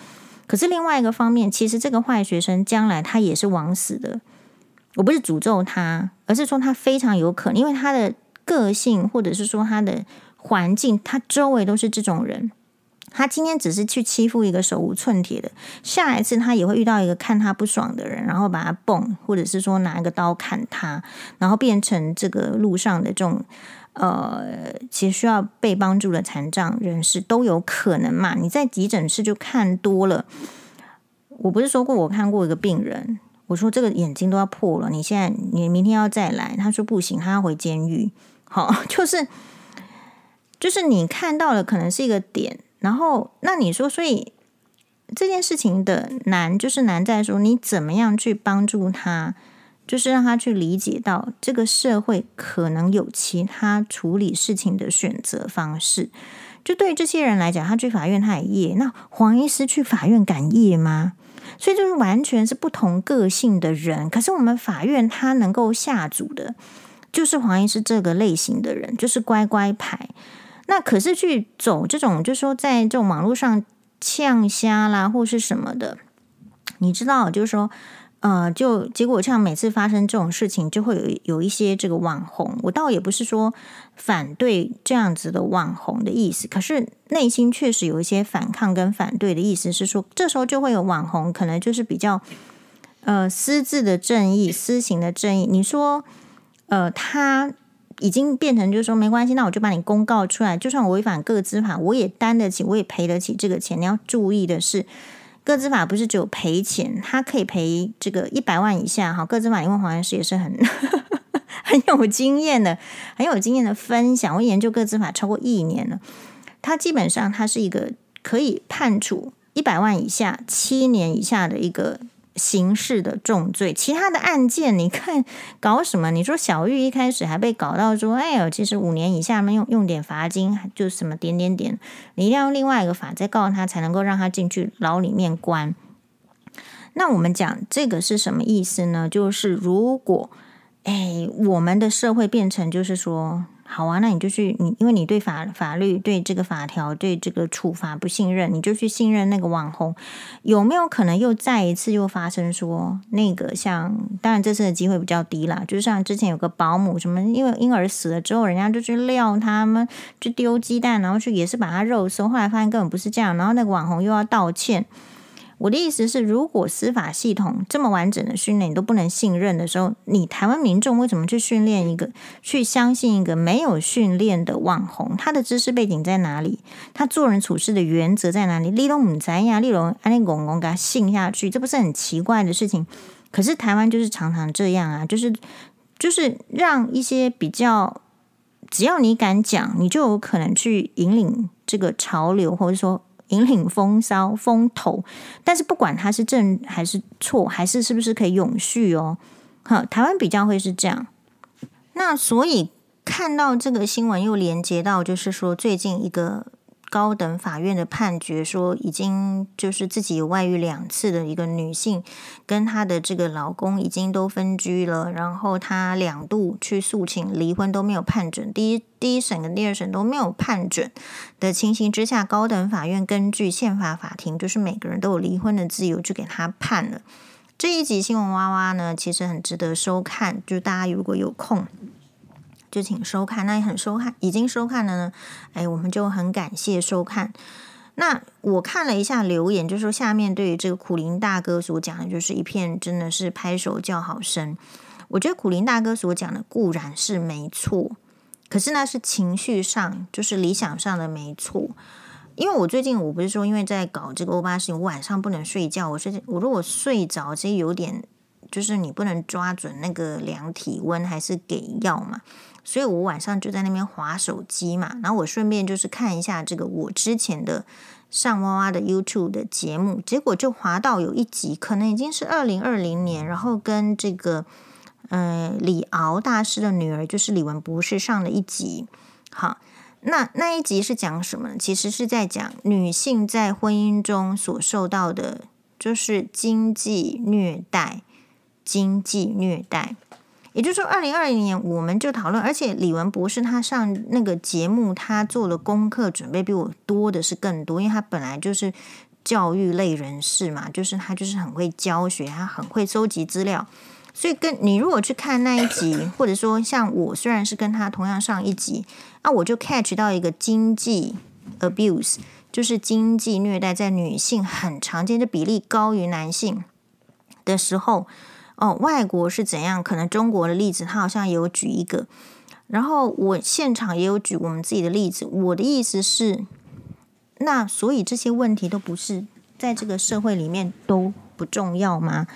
可是另外一个方面，其实这个坏学生将来他也是枉死的。我不是诅咒他，而是说他非常有可能，因为他的个性或者是说他的环境，他周围都是这种人。他今天只是去欺负一个手无寸铁的，下一次他也会遇到一个看他不爽的人，然后把他蹦，或者是说拿一个刀砍他，然后变成这个路上的这种。呃，其实需要被帮助的残障人士都有可能嘛。你在急诊室就看多了，我不是说过我看过一个病人，我说这个眼睛都要破了，你现在你明天要再来，他说不行，他要回监狱。好，就 是就是你看到了可能是一个点，然后那你说，所以这件事情的难就是难在说你怎么样去帮助他。就是让他去理解到这个社会可能有其他处理事情的选择方式。就对于这些人来讲，他去法院他也夜，那黄医师去法院敢夜吗？所以就是完全是不同个性的人。可是我们法院他能够下主的，就是黄医师这个类型的人，就是乖乖牌。那可是去走这种，就是说在这种网络上呛虾啦，或是什么的，你知道，就是说。呃，就结果像每次发生这种事情，就会有有一些这个网红。我倒也不是说反对这样子的网红的意思，可是内心确实有一些反抗跟反对的意思，是说这时候就会有网红，可能就是比较呃私自的正义、私行的正义。你说呃，他已经变成就是说没关系，那我就把你公告出来，就算违反个资法，我也担得起，我也赔得起这个钱。你要注意的是。个资法不是只有赔钱，它可以赔这个一百万以下。哈，个资法因为黄医师也是很 很有经验的，很有经验的分享。我研究个资法超过一年了，它基本上它是一个可以判处一百万以下七年以下的一个。刑事的重罪，其他的案件你看搞什么？你说小玉一开始还被搞到说，哎呦，其实五年以下嘛，用用点罚金，就什么点点点，你一定要用另外一个法再告他，才能够让他进去牢里面关。那我们讲这个是什么意思呢？就是如果，哎，我们的社会变成就是说。好啊，那你就去你，因为你对法法律、对这个法条、对这个处罚不信任，你就去信任那个网红。有没有可能又再一次又发生说那个像？当然这次的机会比较低啦，就是像之前有个保姆什么，因为婴儿死了之后，人家就去撂他们，去丢鸡蛋，然后去也是把他肉收，后来发现根本不是这样，然后那个网红又要道歉。我的意思是，如果司法系统这么完整的训练你都不能信任的时候，你台湾民众为什么去训练一个、去相信一个没有训练的网红？他的知识背景在哪里？他做人处事的原则在哪里？立龙母咱呀，例如安利公公给他信下去，这不是很奇怪的事情？可是台湾就是常常这样啊，就是就是让一些比较，只要你敢讲，你就有可能去引领这个潮流，或者说。引领风骚风头，但是不管它是正还是错，还是是不是可以永续哦？好，台湾比较会是这样。那所以看到这个新闻，又连接到就是说最近一个。高等法院的判决说，已经就是自己有外遇两次的一个女性，跟她的这个老公已经都分居了，然后她两度去诉请离婚都没有判准，第一第一审跟第二审都没有判准的情形之下，高等法院根据宪法法庭，就是每个人都有离婚的自由，就给他判了。这一集新闻哇哇呢，其实很值得收看，就大家如果有空。就请收看，那也很收看，已经收看了呢。哎，我们就很感谢收看。那我看了一下留言，就是说下面对于这个苦苓大哥所讲的，就是一片真的是拍手叫好声。我觉得苦苓大哥所讲的固然是没错，可是那是情绪上，就是理想上的没错。因为我最近我不是说因为在搞这个欧巴事情，我晚上不能睡觉，我睡我如果睡着，其实有点就是你不能抓准那个量体温还是给药嘛。所以我晚上就在那边划手机嘛，然后我顺便就是看一下这个我之前的上哇哇的 YouTube 的节目，结果就划到有一集，可能已经是二零二零年，然后跟这个呃李敖大师的女儿就是李文博士上的一集。好，那那一集是讲什么呢？其实是在讲女性在婚姻中所受到的，就是经济虐待，经济虐待。也就是说，二零二零年我们就讨论，而且李文博士他上那个节目，他做了功课准备比我多的是更多，因为他本来就是教育类人士嘛，就是他就是很会教学，他很会收集资料，所以跟你如果去看那一集，或者说像我虽然是跟他同样上一集，啊，我就 catch 到一个经济 abuse，就是经济虐待在女性很常见，的比例高于男性的时候。哦，外国是怎样？可能中国的例子，他好像也有举一个。然后我现场也有举我们自己的例子。我的意思是，那所以这些问题都不是在这个社会里面都不重要吗？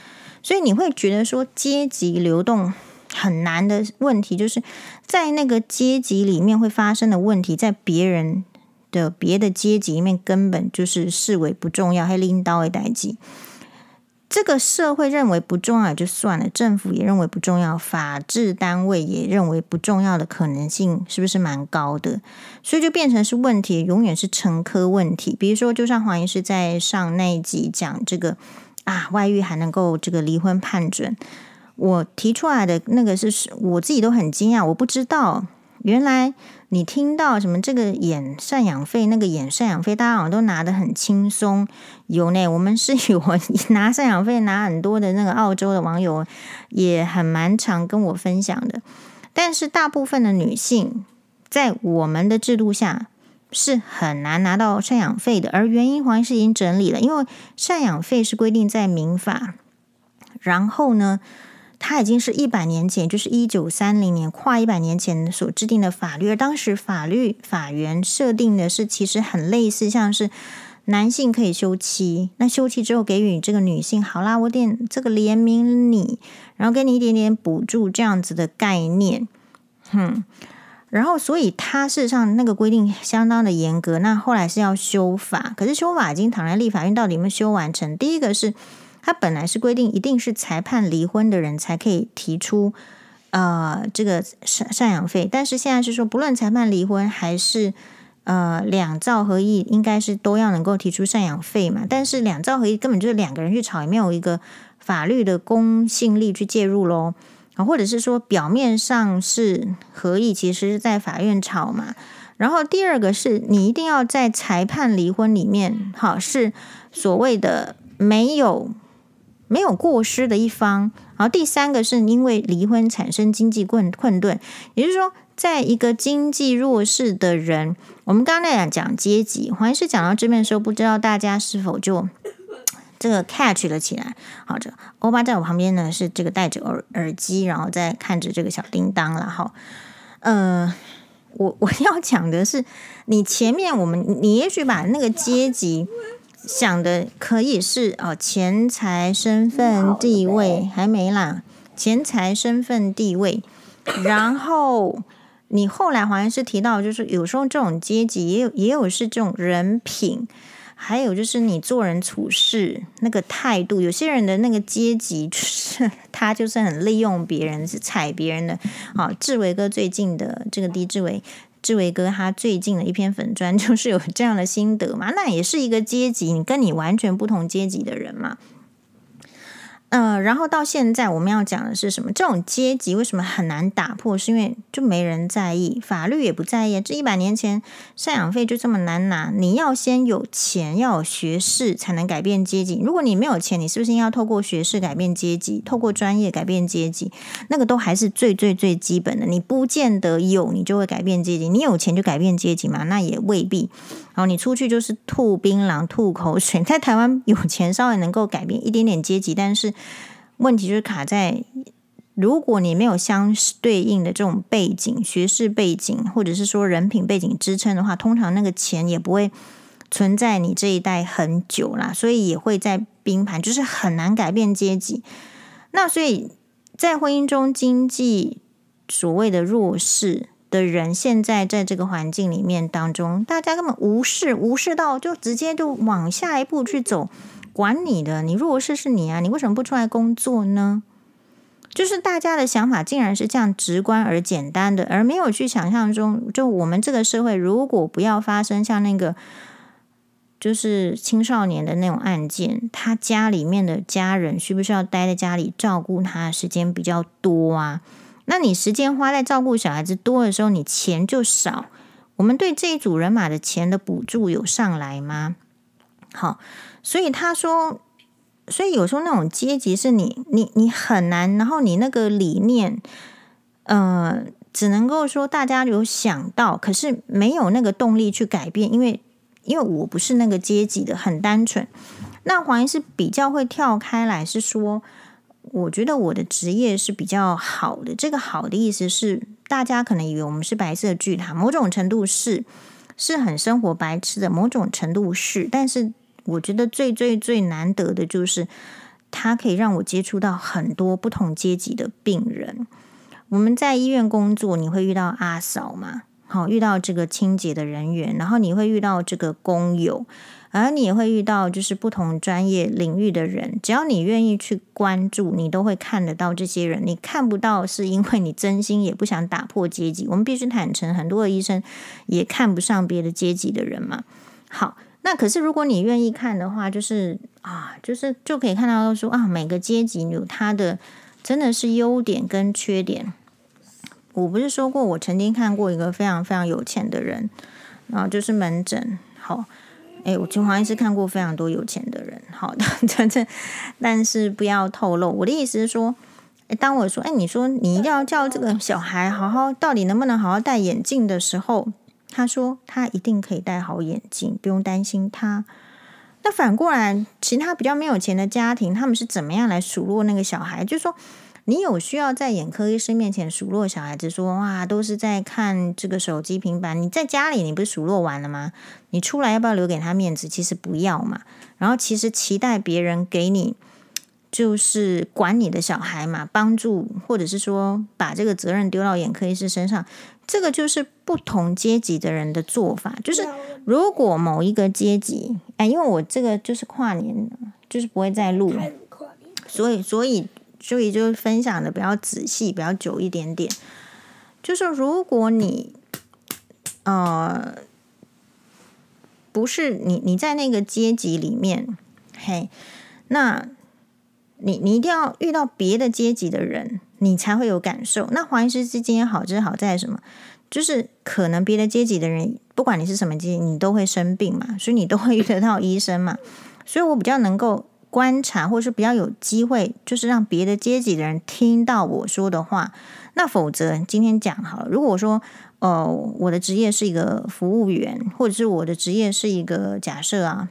所以你会觉得说阶级流动很难的问题，就是在那个阶级里面会发生的问题，在别人的别的阶级里面根本就是视为不重要，还拎刀的代志。这个社会认为不重要就算了，政府也认为不重要，法治单位也认为不重要的可能性是不是蛮高的？所以就变成是问题，永远是成科问题。比如说，就像黄医师在上那一集讲这个啊，外遇还能够这个离婚判准，我提出来的那个是我自己都很惊讶，我不知道原来。你听到什么？这个演赡养费，那个演赡养费，大家好像都拿得很轻松。有呢，我们是有拿赡养费拿很多的那个澳洲的网友，也很蛮常跟我分享的。但是大部分的女性在我们的制度下是很难拿到赡养费的，而原因黄医师已经整理了，因为赡养费是规定在民法，然后呢。它已经是一百年前，就是一九三零年，跨一百年前所制定的法律。而当时法律法源设定的是，其实很类似，像是男性可以休妻，那休妻之后给予这个女性，好啦，我点这个怜悯你，然后给你一点点补助，这样子的概念。哼，然后所以它事实上那个规定相当的严格。那后来是要修法，可是修法已经躺在立法院，到底有没有修完成？第一个是。他本来是规定，一定是裁判离婚的人才可以提出，呃，这个赡赡养费。但是现在是说，不论裁判离婚还是呃两造合议，应该是都要能够提出赡养费嘛。但是两造合议根本就是两个人去吵，也没有一个法律的公信力去介入喽。啊，或者是说表面上是合议，其实是在法院吵嘛。然后第二个是你一定要在裁判离婚里面，好，是所谓的没有。没有过失的一方，然后第三个是因为离婚产生经济困困顿，也就是说，在一个经济弱势的人，我们刚刚在讲讲阶级，黄医师讲到这边的时候，不知道大家是否就 这个 catch 了起来？好，这欧巴在我旁边呢，是这个戴着耳耳机，然后在看着这个小叮当了哈。呃，我 我要讲的是，你前面我们你也许把那个阶级。想的可以是哦，钱财、身份、地位还没啦，钱财、身份、地位，然后你后来好像是提到，就是有时候这种阶级也有也有是这种人品，还有就是你做人处事那个态度，有些人的那个阶级就是他就是很利用别人，是踩别人的。好，志伟哥最近的这个低志为，志伟哥他最近的一篇粉砖 就是有这样的心得嘛，那也是一个阶级，你跟你完全不同阶级的人嘛。呃，然后到现在我们要讲的是什么？这种阶级为什么很难打破？是因为就没人在意，法律也不在意。这一百年前赡养费就这么难拿，你要先有钱，要有学士才能改变阶级。如果你没有钱，你是不是应该要透过学士改变阶级，透过专业改变阶级？那个都还是最最最基本的。你不见得有，你就会改变阶级。你有钱就改变阶级嘛？那也未必。然后你出去就是吐槟榔、吐口水。在台湾有钱稍微能够改变一点点阶级，但是问题就是卡在，如果你没有相对应的这种背景、学识背景，或者是说人品背景支撑的话，通常那个钱也不会存在你这一代很久啦，所以也会在冰盘，就是很难改变阶级。那所以在婚姻中，经济所谓的弱势。的人现在在这个环境里面当中，大家根本无视，无视到就直接就往下一步去走，管你的，你弱势是你啊，你为什么不出来工作呢？就是大家的想法竟然是这样直观而简单的，而没有去想象中，就我们这个社会如果不要发生像那个就是青少年的那种案件，他家里面的家人需不需要待在家里照顾他的时间比较多啊？那你时间花在照顾小孩子多的时候，你钱就少。我们对这一组人马的钱的补助有上来吗？好，所以他说，所以有时候那种阶级是你，你，你很难。然后你那个理念，呃，只能够说大家有想到，可是没有那个动力去改变，因为因为我不是那个阶级的，很单纯。那黄医师比较会跳开来，是说。我觉得我的职业是比较好的。这个好的意思是，大家可能以为我们是白色巨塔，某种程度是是很生活白痴的，某种程度是。但是我觉得最最最难得的就是，它可以让我接触到很多不同阶级的病人。我们在医院工作，你会遇到阿嫂嘛？好，遇到这个清洁的人员，然后你会遇到这个工友。而你也会遇到就是不同专业领域的人，只要你愿意去关注，你都会看得到这些人。你看不到是因为你真心也不想打破阶级。我们必须坦诚，很多的医生也看不上别的阶级的人嘛。好，那可是如果你愿意看的话，就是啊，就是就可以看到说啊，每个阶级有他的真的是优点跟缺点。我不是说过，我曾经看过一个非常非常有钱的人，然后就是门诊好。哎，我金黄医师看过非常多有钱的人，好的，真的，但是不要透露。我的意思是说，哎，当我说，哎，你说你一定要叫这个小孩好好，到底能不能好好戴眼镜的时候，他说他一定可以戴好眼镜，不用担心他。那反过来，其他比较没有钱的家庭，他们是怎么样来数落那个小孩？就是说。你有需要在眼科医生面前数落小孩子说，哇，都是在看这个手机平板。你在家里你不是数落完了吗？你出来要不要留给他面子？其实不要嘛。然后其实期待别人给你就是管你的小孩嘛，帮助或者是说把这个责任丢到眼科医师身上，这个就是不同阶级的人的做法。就是如果某一个阶级，哎，因为我这个就是跨年，就是不会再录，所以所以。所以就分享的比较仔细，比较久一点点。就是如果你呃不是你你在那个阶级里面，嘿，那你你一定要遇到别的阶级的人，你才会有感受。那黄医师之间好，就是好在什么？就是可能别的阶级的人，不管你是什么阶级，你都会生病嘛，所以你都会遇得到医生嘛。所以我比较能够。观察，或是比较有机会，就是让别的阶级的人听到我说的话。那否则，今天讲好了。如果我说，呃，我的职业是一个服务员，或者是我的职业是一个假设啊，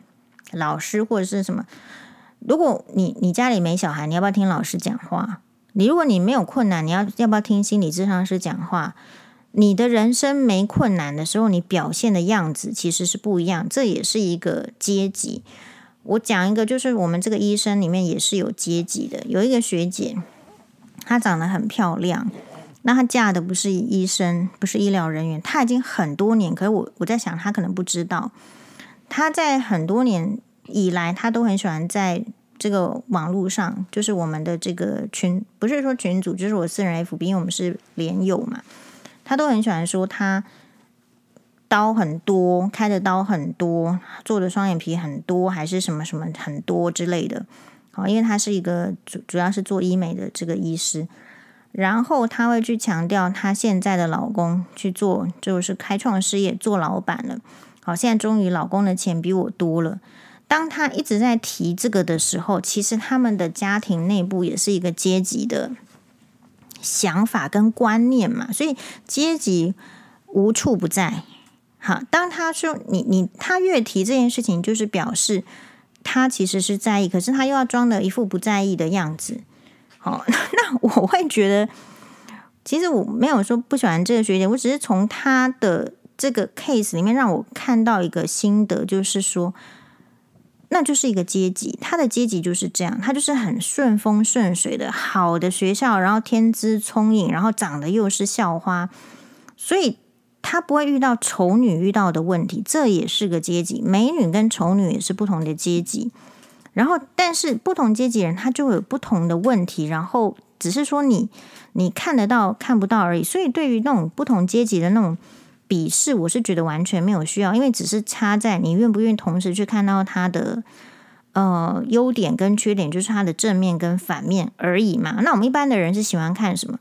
老师或者是什么。如果你你家里没小孩，你要不要听老师讲话？你如果你没有困难，你要要不要听心理咨商师讲话？你的人生没困难的时候，你表现的样子其实是不一样。这也是一个阶级。我讲一个，就是我们这个医生里面也是有阶级的。有一个学姐，她长得很漂亮，那她嫁的不是医生，不是医疗人员，她已经很多年。可是我我在想，她可能不知道，她在很多年以来，她都很喜欢在这个网络上，就是我们的这个群，不是说群组，就是我私人 FB，因为我们是连友嘛，她都很喜欢说她刀很多，开的刀很多，做的双眼皮很多，还是什么什么很多之类的。好，因为他是一个主主要是做医美的这个医师。然后他会去强调，他现在的老公去做，就是开创事业，做老板了。好，现在终于老公的钱比我多了。当他一直在提这个的时候，其实他们的家庭内部也是一个阶级的想法跟观念嘛，所以阶级无处不在。好，当他说你你他越提这件事情，就是表示他其实是在意，可是他又要装的一副不在意的样子。哦，那我会觉得，其实我没有说不喜欢这个学姐，我只是从她的这个 case 里面让我看到一个心得，就是说，那就是一个阶级，他的阶级就是这样，他就是很顺风顺水的好的学校，然后天资聪颖，然后长得又是校花，所以他不会遇到丑女遇到的问题，这也是个阶级，美女跟丑女也是不同的阶级。然后，但是不同阶级人他就有不同的问题，然后只是说你你看得到看不到而已。所以对于那种不同阶级的那种鄙视，我是觉得完全没有需要，因为只是差在你愿不愿意同时去看到他的呃优点跟缺点，就是他的正面跟反面而已嘛。那我们一般的人是喜欢看什么？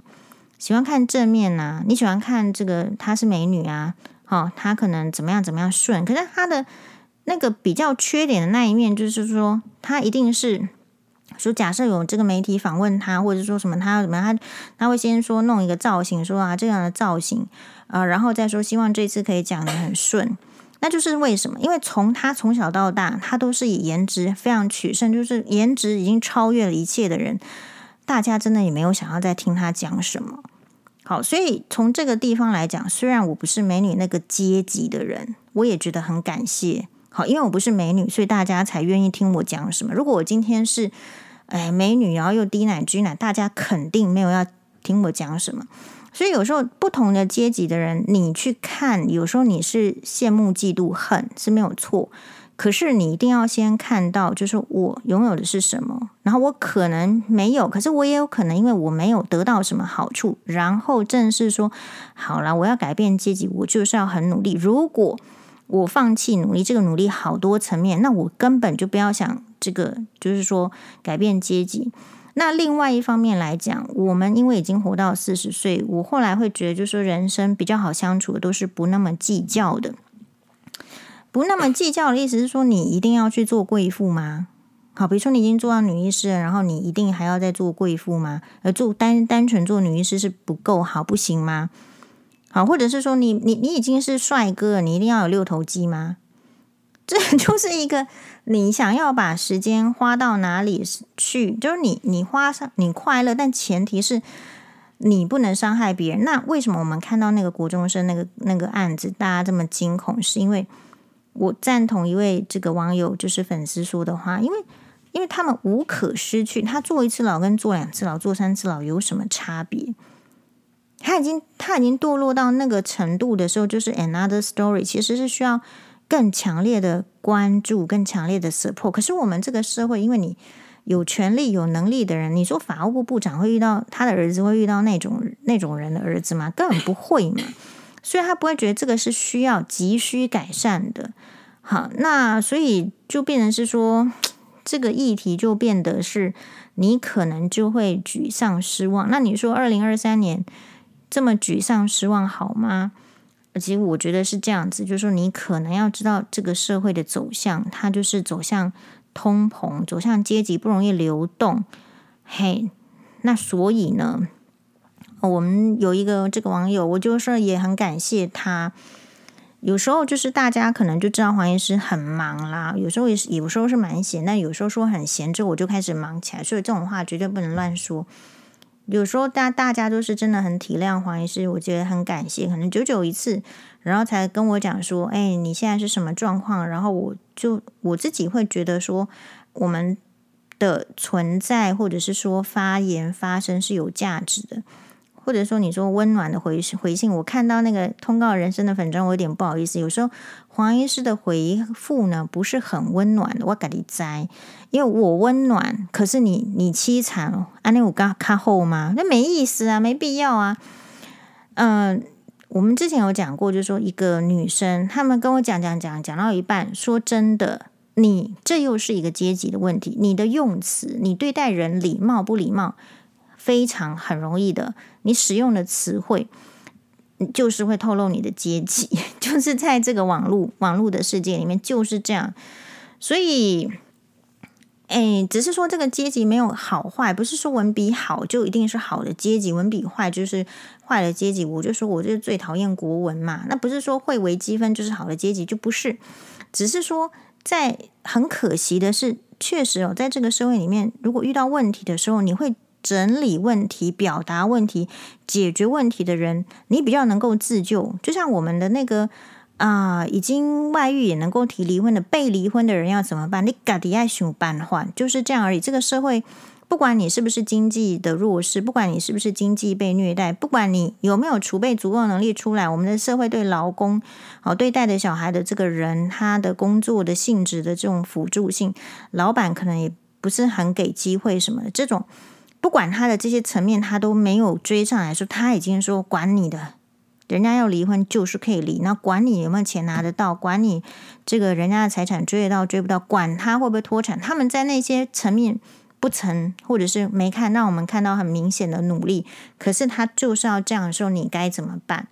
喜欢看正面啊？你喜欢看这个她是美女啊？好，她可能怎么样怎么样顺，可是她的。那个比较缺点的那一面，就是说她一定是说，假设有这个媒体访问她，或者说什么她要怎么样，她她会先说弄一个造型，说啊这样的造型啊、呃，然后再说希望这次可以讲得很顺。那就是为什么？因为从他从小到大，他都是以颜值非常取胜，就是颜值已经超越了一切的人，大家真的也没有想要再听他讲什么。好，所以从这个地方来讲，虽然我不是美女那个阶级的人，我也觉得很感谢。好，因为我不是美女，所以大家才愿意听我讲什么。如果我今天是，哎，美女，然后又低奶、巨奶，大家肯定没有要听我讲什么。所以有时候不同的阶级的人，你去看，有时候你是羡慕、嫉妒、恨是没有错。可是你一定要先看到，就是我拥有的是什么，然后我可能没有，可是我也有可能因为我没有得到什么好处，然后正是说，好了，我要改变阶级，我就是要很努力。如果我放弃努力，这个努力好多层面，那我根本就不要想这个，就是说改变阶级。那另外一方面来讲，我们因为已经活到四十岁，我后来会觉得，就是说人生比较好相处的都是不那么计较的。不那么计较的意思是说，你一定要去做贵妇吗？好，比如说你已经做到女医师了，然后你一定还要再做贵妇吗？呃做单单纯做女医师是不够好，不行吗？好，或者是说你你你已经是帅哥了，你一定要有六头肌吗？这就是一个你想要把时间花到哪里去？就是你你花上你快乐，但前提是你不能伤害别人。那为什么我们看到那个国中生那个那个案子，大家这么惊恐？是因为我赞同一位这个网友就是粉丝说的话，因为因为他们无可失去，他坐一次牢跟坐两次牢、坐三次牢有什么差别？他已经他已经堕落到那个程度的时候，就是 another story，其实是需要更强烈的关注、更强烈的 support。可是我们这个社会，因为你有权力、有能力的人，你说法务部部长会遇到他的儿子，会遇到那种那种人的儿子吗？根本不会嘛。所以他不会觉得这个是需要急需改善的。好，那所以就变成是说，这个议题就变得是你可能就会沮丧、失望。那你说二零二三年？这么沮丧失望好吗？其实我觉得是这样子，就是说你可能要知道这个社会的走向，它就是走向通膨，走向阶级不容易流动。嘿，那所以呢，我们有一个这个网友，我就是也很感谢他。有时候就是大家可能就知道黄医师很忙啦，有时候也是有时候是蛮闲，但有时候说很闲之后我就开始忙起来，所以这种话绝对不能乱说。有时候大大家都是真的很体谅黄医师，我觉得很感谢。可能久久一次，然后才跟我讲说：“哎，你现在是什么状况？”然后我就我自己会觉得说，我们的存在或者是说发言发声是有价值的。或者说你说温暖的回回信，我看到那个通告人生的粉专，我有点不好意思。有时候黄医师的回复呢不是很温暖的，我给你摘，因为我温暖，可是你你凄惨，安利我刚卡后吗？那没意思啊，没必要啊。嗯、我们之前有讲过，就是说一个女生，他们跟我讲讲讲讲到一半，说真的。你这又是一个阶级的问题。你的用词，你对待人礼貌不礼貌，非常很容易的。你使用的词汇，就是会透露你的阶级。就是在这个网络网络的世界里面就是这样。所以，哎，只是说这个阶级没有好坏，不是说文笔好就一定是好的阶级，文笔坏就是坏的阶级。我就说我就最讨厌国文嘛，那不是说会微积分就是好的阶级，就不是，只是说。在很可惜的是，确实哦，在这个社会里面，如果遇到问题的时候，你会整理问题、表达问题、解决问题的人，你比较能够自救。就像我们的那个啊、已经外遇也能够提离婚的被离婚的人要怎么办？你自己爱想办法，就是这样而已。这个社会。不管你是不是经济的弱势，不管你是不是经济被虐待，不管你有没有储备足够能力出来，我们的社会对劳工，哦，对待的小孩的这个人，他的工作的性质的这种辅助性，老板可能也不是很给机会什么的。这种不管他的这些层面，他都没有追上来说，他已经说管你的，人家要离婚就是可以离，那管你有没有钱拿得到，管你这个人家的财产追得到追不到，管他会不会脱产，他们在那些层面。不曾，或者是没看，让我们看到很明显的努力。可是他就是要这样说，你该怎么办？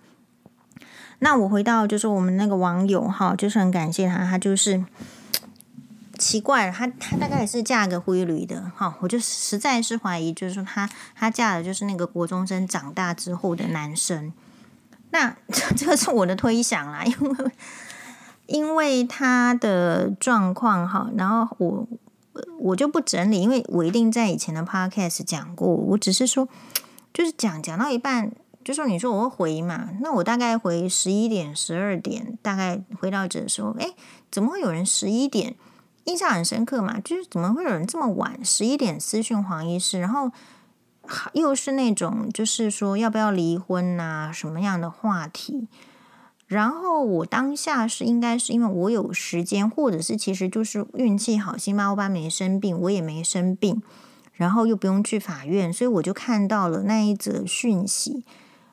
那我回到就是我们那个网友哈，就是很感谢他，他就是奇怪了，他他大概也是嫁个灰驴的哈，我就实在是怀疑，就是说他他嫁的就是那个国中生长大之后的男生。那这 这个是我的推想啦，因为因为他的状况哈，然后我。我就不整理，因为我一定在以前的 podcast 讲过。我只是说，就是讲讲到一半，就说你说我会回嘛，那我大概回十一点、十二点，大概回到这的时候，诶，怎么会有人十一点？印象很深刻嘛，就是怎么会有人这么晚十一点私讯黄医师，然后又是那种就是说要不要离婚啊，什么样的话题？然后我当下是应该是因为我有时间，或者是其实就是运气好，星巴欧巴没生病，我也没生病，然后又不用去法院，所以我就看到了那一则讯息，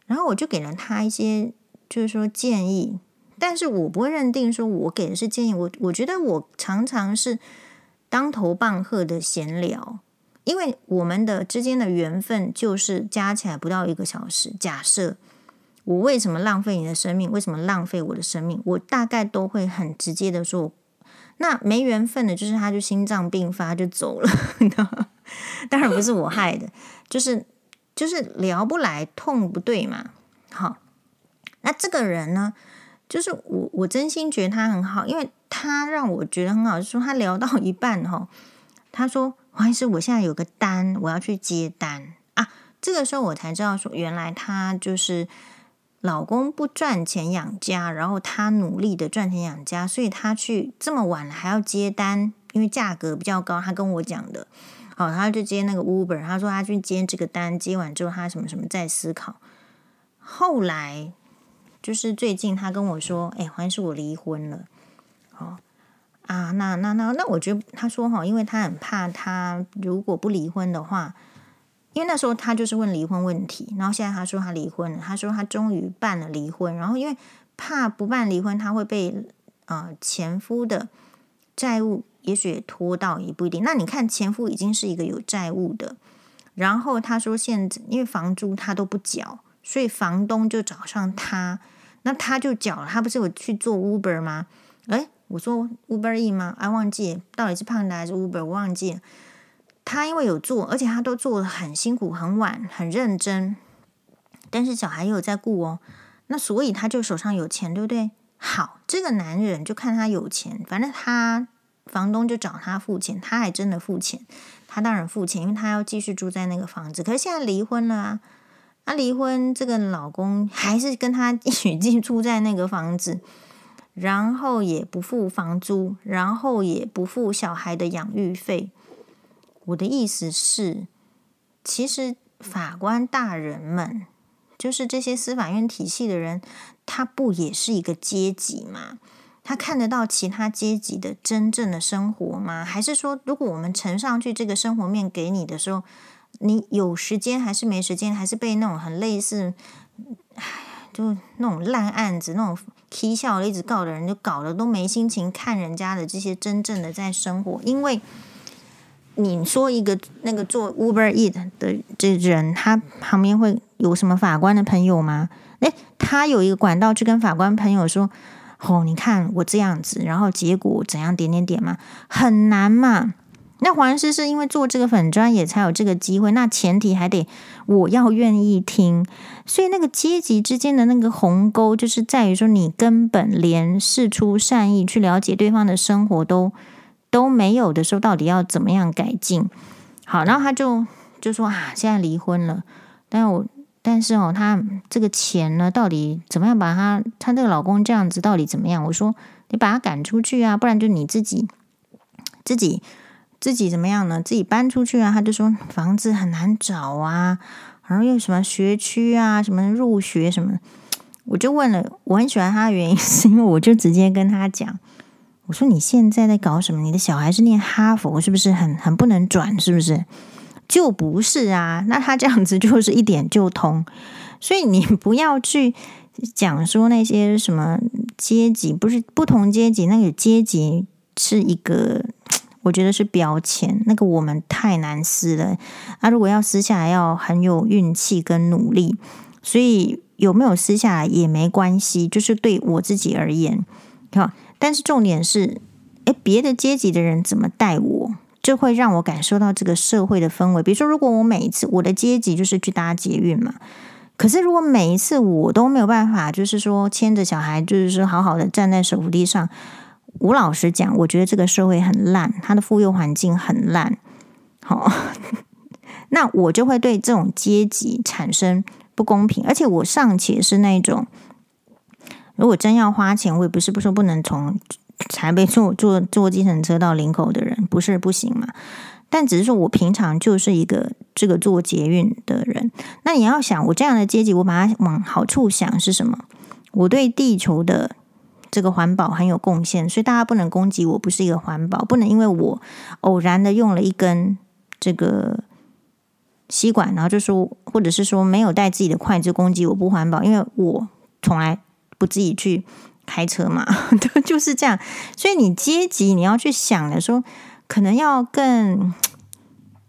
然后我就给了他一些就是说建议，但是我不会认定说我给的是建议，我我觉得我常常是当头棒喝的闲聊，因为我们的之间的缘分就是加起来不到一个小时，假设。我为什么浪费你的生命？为什么浪费我的生命？我大概都会很直接的说，那没缘分的，就是他就心脏病发就走了。当然不是我害的，就是就是聊不来，痛不对嘛。好，那这个人呢，就是我我真心觉得他很好，因为他让我觉得很好，就说他聊到一半哈，他说黄医师，我现在有个单，我要去接单啊。这个时候我才知道说，原来他就是。老公不赚钱养家，然后他努力的赚钱养家，所以他去这么晚了还要接单，因为价格比较高。他跟我讲的，好，他就接那个 Uber，他说他去接这个单，接完之后他什么什么在思考。后来就是最近他跟我说，哎，好像是我离婚了。哦啊，那那那那，我觉得他说哈，因为他很怕他如果不离婚的话。因为那时候他就是问离婚问题，然后现在他说他离婚了，他说他终于办了离婚，然后因为怕不办离婚他会被呃前夫的债务也许也拖到也不一定。那你看前夫已经是一个有债务的，然后他说现在因为房租他都不缴，所以房东就找上他，那他就缴了。他不是有去做 Uber 吗？诶，我说 Uber E 吗？哎，忘记到底是胖的还是 Uber，我忘记了。他因为有做，而且他都做得很辛苦、很晚、很认真，但是小孩也有在顾哦，那所以他就手上有钱，对不对？好，这个男人就看他有钱，反正他房东就找他付钱，他还真的付钱，他当然付钱，因为他要继续住在那个房子。可是现在离婚了啊，他离婚，这个老公还是跟他一起住在那个房子，然后也不付房租，然后也不付小孩的养育费。我的意思是，其实法官大人们就是这些司法院体系的人，他不也是一个阶级吗？他看得到其他阶级的真正的生活吗？还是说，如果我们呈上去这个生活面给你的时候，你有时间还是没时间，还是被那种很类似，唉，就那种烂案子、那种踢笑一直告的人，就搞得都没心情看人家的这些真正的在生活。因为你说一个那个做 Uber Eat 的这人，他旁边会有什么法官的朋友吗？诶，他有一个管道去跟法官朋友说。哦，你看我这样子，然后结果怎样？点点点嘛，很难嘛。那黄医师是因为做这个粉专也才有这个机会，那前提还得我要愿意听。所以那个阶级之间的那个鸿沟，就是在于说你根本连释出善意去了解对方的生活都都没有的时候，到底要怎么样改进？好，然后他就就说啊，现在离婚了，但我。但是哦，他这个钱呢，到底怎么样把他他这个老公这样子到底怎么样？我说你把他赶出去啊，不然就你自己自己自己怎么样呢？自己搬出去啊？他就说房子很难找啊，然后又什么学区啊，什么入学什么，我就问了，我很喜欢他的原因是因为我就直接跟他讲，我说你现在在搞什么？你的小孩是念哈佛，是不是很很不能转？是不是？就不是啊，那他这样子就是一点就通，所以你不要去讲说那些什么阶级，不是不同阶级，那个阶级是一个，我觉得是标签，那个我们太难撕了啊！如果要撕下来，要很有运气跟努力，所以有没有撕下来也没关系，就是对我自己而言，好，但是重点是，诶，别的阶级的人怎么待我？就会让我感受到这个社会的氛围。比如说，如果我每一次我的阶级就是去搭捷运嘛，可是如果每一次我都没有办法，就是说牵着小孩，就是说好好的站在手扶梯上，吴老师讲，我觉得这个社会很烂，他的妇幼环境很烂。好，那我就会对这种阶级产生不公平。而且我尚且是那种，如果真要花钱，我也不是不说不能从。才被坐坐坐计程车到林口的人不是不行嘛？但只是说我平常就是一个这个坐捷运的人。那你要想我这样的阶级，我把它往好处想是什么？我对地球的这个环保很有贡献，所以大家不能攻击我不是一个环保，不能因为我偶然的用了一根这个吸管，然后就说或者是说没有带自己的筷子攻击我不环保，因为我从来不自己去。开车嘛，对，就是这样。所以你阶级你要去想的时候，可能要更，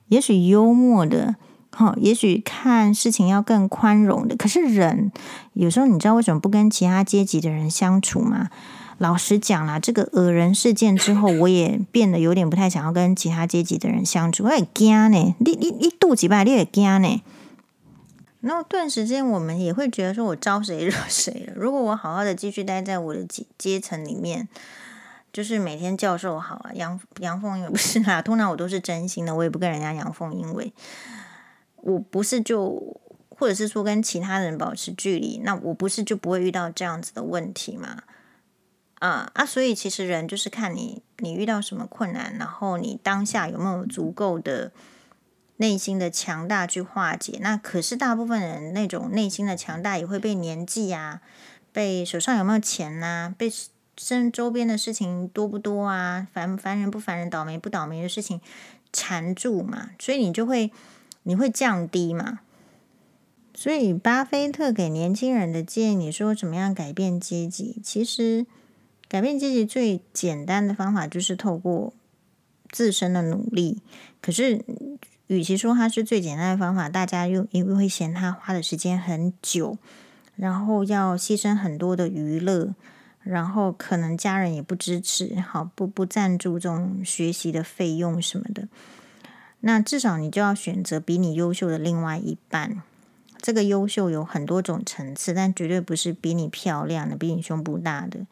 也许幽默的，好，也许看事情要更宽容的。可是人有时候，你知道为什么不跟其他阶级的人相处吗？老实讲啦，这个恶人事件之后，我也变得有点不太想要跟其他阶级的人相处。我也惊呢，你你你肚几拜，你也惊呢。然后顿时间，我们也会觉得说，我招谁惹谁了？如果我好好的继续待在我的阶阶层里面，就是每天教授好啊，阳阳奉阴违不是啦，通常我都是真心的，我也不跟人家阳奉阴违。我不是就，或者是说跟其他人保持距离，那我不是就不会遇到这样子的问题吗？啊啊，所以其实人就是看你你遇到什么困难，然后你当下有没有足够的。内心的强大去化解，那可是大部分人那种内心的强大也会被年纪啊，被手上有没有钱呐、被身周边的事情多不多啊，烦烦人不烦人，倒霉不倒霉的事情缠住嘛，所以你就会你会降低嘛。所以巴菲特给年轻人的建议，你说怎么样改变阶级？其实改变阶级最简单的方法就是透过自身的努力，可是。与其说它是最简单的方法，大家又因为会嫌它花的时间很久，然后要牺牲很多的娱乐，然后可能家人也不支持，好不不赞助这种学习的费用什么的。那至少你就要选择比你优秀的另外一半。这个优秀有很多种层次，但绝对不是比你漂亮的、比你胸部大的。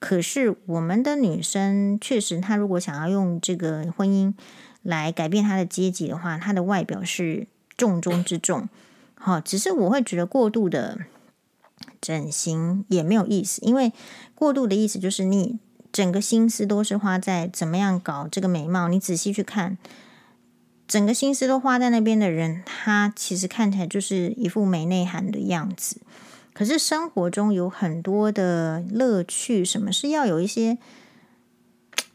可是我们的女生确实，她如果想要用这个婚姻。来改变她的阶级的话，她的外表是重中之重。好，只是我会觉得过度的整形也没有意思，因为过度的意思就是你整个心思都是花在怎么样搞这个美貌。你仔细去看，整个心思都花在那边的人，他其实看起来就是一副没内涵的样子。可是生活中有很多的乐趣，什么是要有一些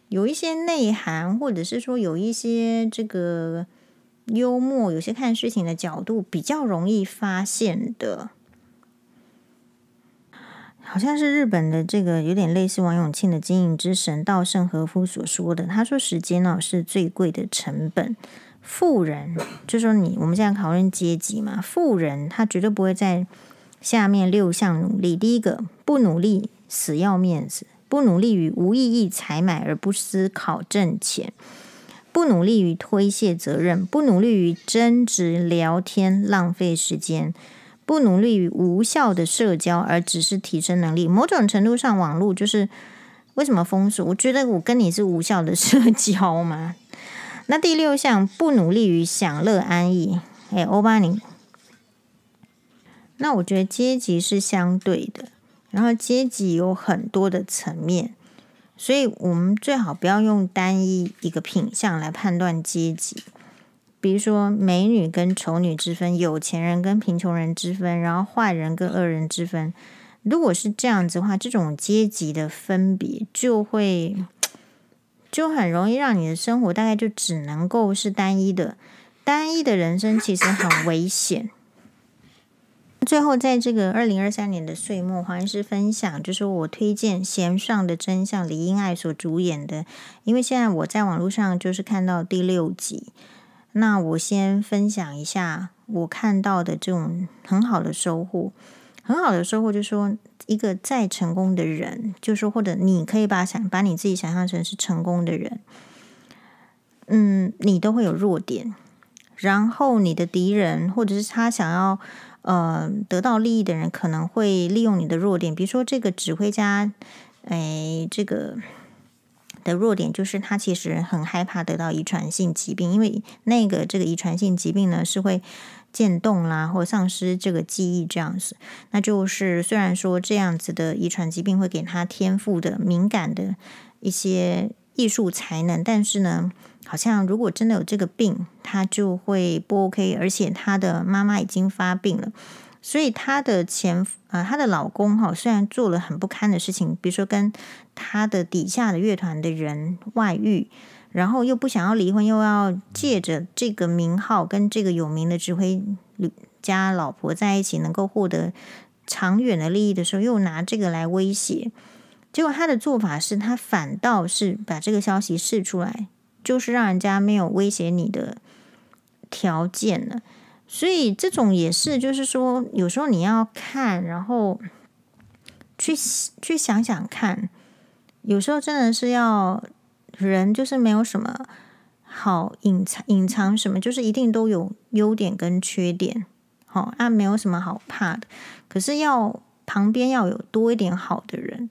有一些内涵，或者是说有一些这个幽默，有些看事情的角度比较容易发现的。好像是日本的这个有点类似王永庆的经营之神稻盛和夫所说的，他说时间呢是最贵的成本。富人就说你我们现在讨论阶级嘛，富人他绝对不会在下面六项努力。第一个，不努力死要面子，不努力于无意义采买而不思考挣钱，不努力于推卸责任，不努力于争执聊天浪费时间。不努力于无效的社交，而只是提升能力。某种程度上，网络就是为什么封锁？我觉得我跟你是无效的社交嘛。那第六项，不努力于享乐安逸。哎，欧巴尼。那我觉得阶级是相对的，然后阶级有很多的层面，所以我们最好不要用单一一个品相来判断阶级。比如说美女跟丑女之分，有钱人跟贫穷人之分，然后坏人跟恶人之分。如果是这样子的话，这种阶级的分别就会就很容易让你的生活大概就只能够是单一的，单一的人生其实很危险。最后，在这个二零二三年的岁末，黄医师分享，就是我推荐《弦上的真相》李英爱所主演的，因为现在我在网络上就是看到第六集。那我先分享一下我看到的这种很好的收获，很好的收获就是说，一个再成功的人，就是或者你可以把想把你自己想象成是成功的人，嗯，你都会有弱点，然后你的敌人或者是他想要呃得到利益的人，可能会利用你的弱点，比如说这个指挥家，哎，这个。的弱点就是他其实很害怕得到遗传性疾病，因为那个这个遗传性疾病呢是会渐冻啦，或丧失这个记忆这样子。那就是虽然说这样子的遗传疾病会给他天赋的敏感的一些艺术才能，但是呢，好像如果真的有这个病，他就会不 OK，而且他的妈妈已经发病了。所以她的前啊、呃，她的老公哈，虽然做了很不堪的事情，比如说跟她的底下的乐团的人外遇，然后又不想要离婚，又要借着这个名号跟这个有名的指挥家老婆在一起，能够获得长远的利益的时候，又拿这个来威胁。结果他的做法是他反倒是把这个消息释出来，就是让人家没有威胁你的条件了。所以这种也是，就是说，有时候你要看，然后去去想想看。有时候真的是要人，就是没有什么好隐藏，隐藏什么，就是一定都有优点跟缺点。好，啊，没有什么好怕的。可是要旁边要有多一点好的人。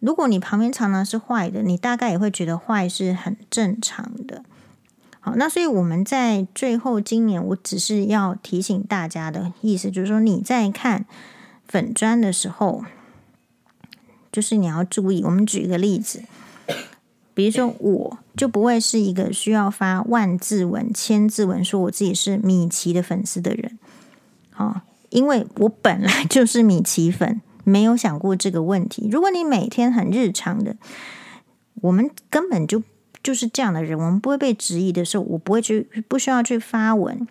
如果你旁边常常是坏的，你大概也会觉得坏是很正常的。那所以我们在最后今年，我只是要提醒大家的意思，就是说你在看粉砖的时候，就是你要注意。我们举一个例子，比如说我就不会是一个需要发万字文、千字文说我自己是米奇的粉丝的人。好，因为我本来就是米奇粉，没有想过这个问题。如果你每天很日常的，我们根本就。就是这样的人，我们不会被质疑的时候，我不会去，不需要去发文。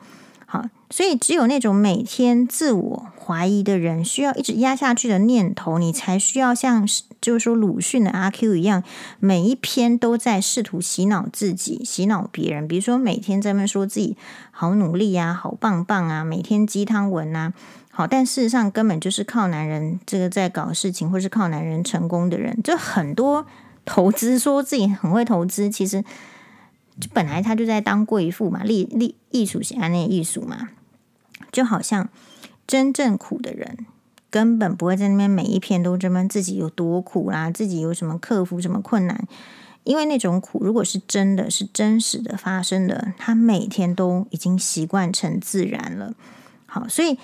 好，所以只有那种每天自我怀疑的人，需要一直压下去的念头，你才需要像就是说鲁迅的阿 Q 一样，每一篇都在试图洗脑自己、洗脑别人。比如说每天在那说自己好努力呀、啊、好棒棒啊，每天鸡汤文啊，好，但事实上根本就是靠男人这个在搞事情，或是靠男人成功的人，就很多。投资说自己很会投资，其实就本来他就在当贵妇嘛，艺艺艺术型啊，那艺术嘛，就好像真正苦的人根本不会在那边每一篇都这么自己有多苦啦，自己有什么克服什么困难，因为那种苦如果是真的是真实的发生的，他每天都已经习惯成自然了。好，所以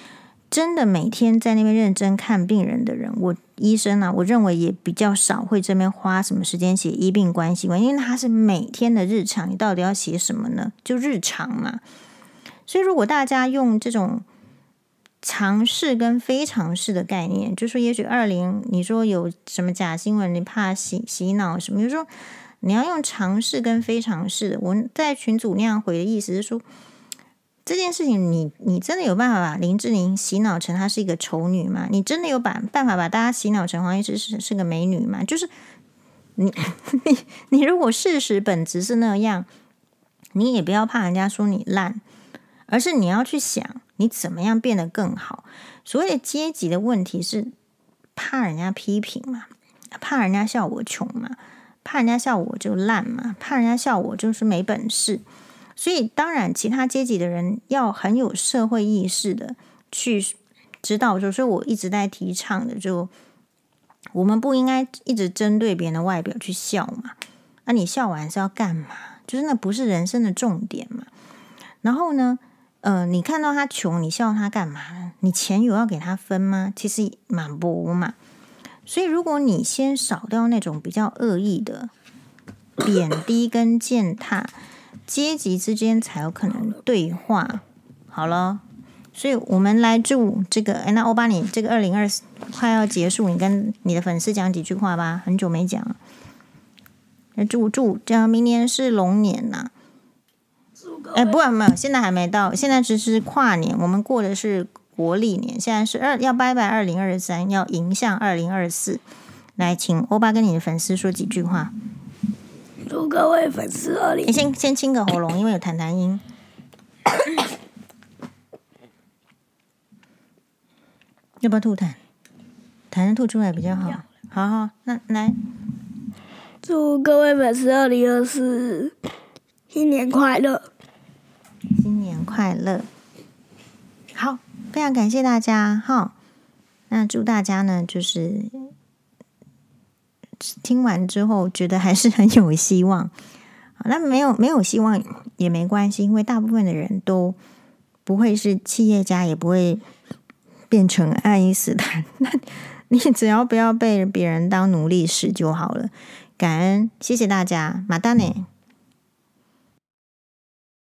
真的每天在那边认真看病人的人，我。医生呢、我认为也比较少会这边花什么时间写医病关系观，因为他是每天的日常，你到底要写什么呢？就日常嘛。所以如果大家用这种尝试跟非常试的概念，就说也许二零你说有什么假新闻，你怕洗洗脑什么，就是说你要用尝试跟非常识。我在群组那样回的意思是说。这件事情你，你真的有办法把林志玲洗脑成她是一个丑女吗？你真的有把办法把大家洗脑成黄医师是是个美女吗？就是你你你如果事实本质是那样，你也不要怕人家说你烂，而是你要去想你怎么样变得更好。所谓的阶级的问题是怕人家批评嘛，怕人家笑我穷嘛，怕人家笑我就烂嘛，怕人家笑我就是没本事。所以，当然，其他阶级的人要很有社会意识的去知道，就是我一直在提倡的，就我们不应该一直针对别人的外表去笑嘛。那、啊、你笑完是要干嘛？就是那不是人生的重点嘛。然后呢，呃，你看到他穷，你笑他干嘛？你钱有要给他分吗？其实蛮不嘛。所以，如果你先少掉那种比较恶意的贬低跟践踏。阶级之间才有可能对话。好了，所以我们来祝这个。哎，那欧巴，你这个二零二四快要结束，你跟你的粉丝讲几句话吧。很久没讲了。来祝祝，这样明年是龙年呐。哎，不，没有，现在还没到，现在只是跨年，我们过的是国历年。现在是二要拜拜二零二三，要迎向二零二四。来，请欧巴跟你的粉丝说几句话。祝各位粉丝二零，你先先清个喉咙，因为有痰痰音。要不要吐痰？痰痰吐出来比较好。好好，那来，祝各位粉丝二零二四新年快乐！新年快乐！好，非常感谢大家哈。那祝大家呢，就是。听完之后，觉得还是很有希望。那没有没有希望也没关系，因为大部分的人都不会是企业家，也不会变成爱因斯坦。那你只要不要被别人当奴隶使就好了。感恩，谢谢大家，马丹尼。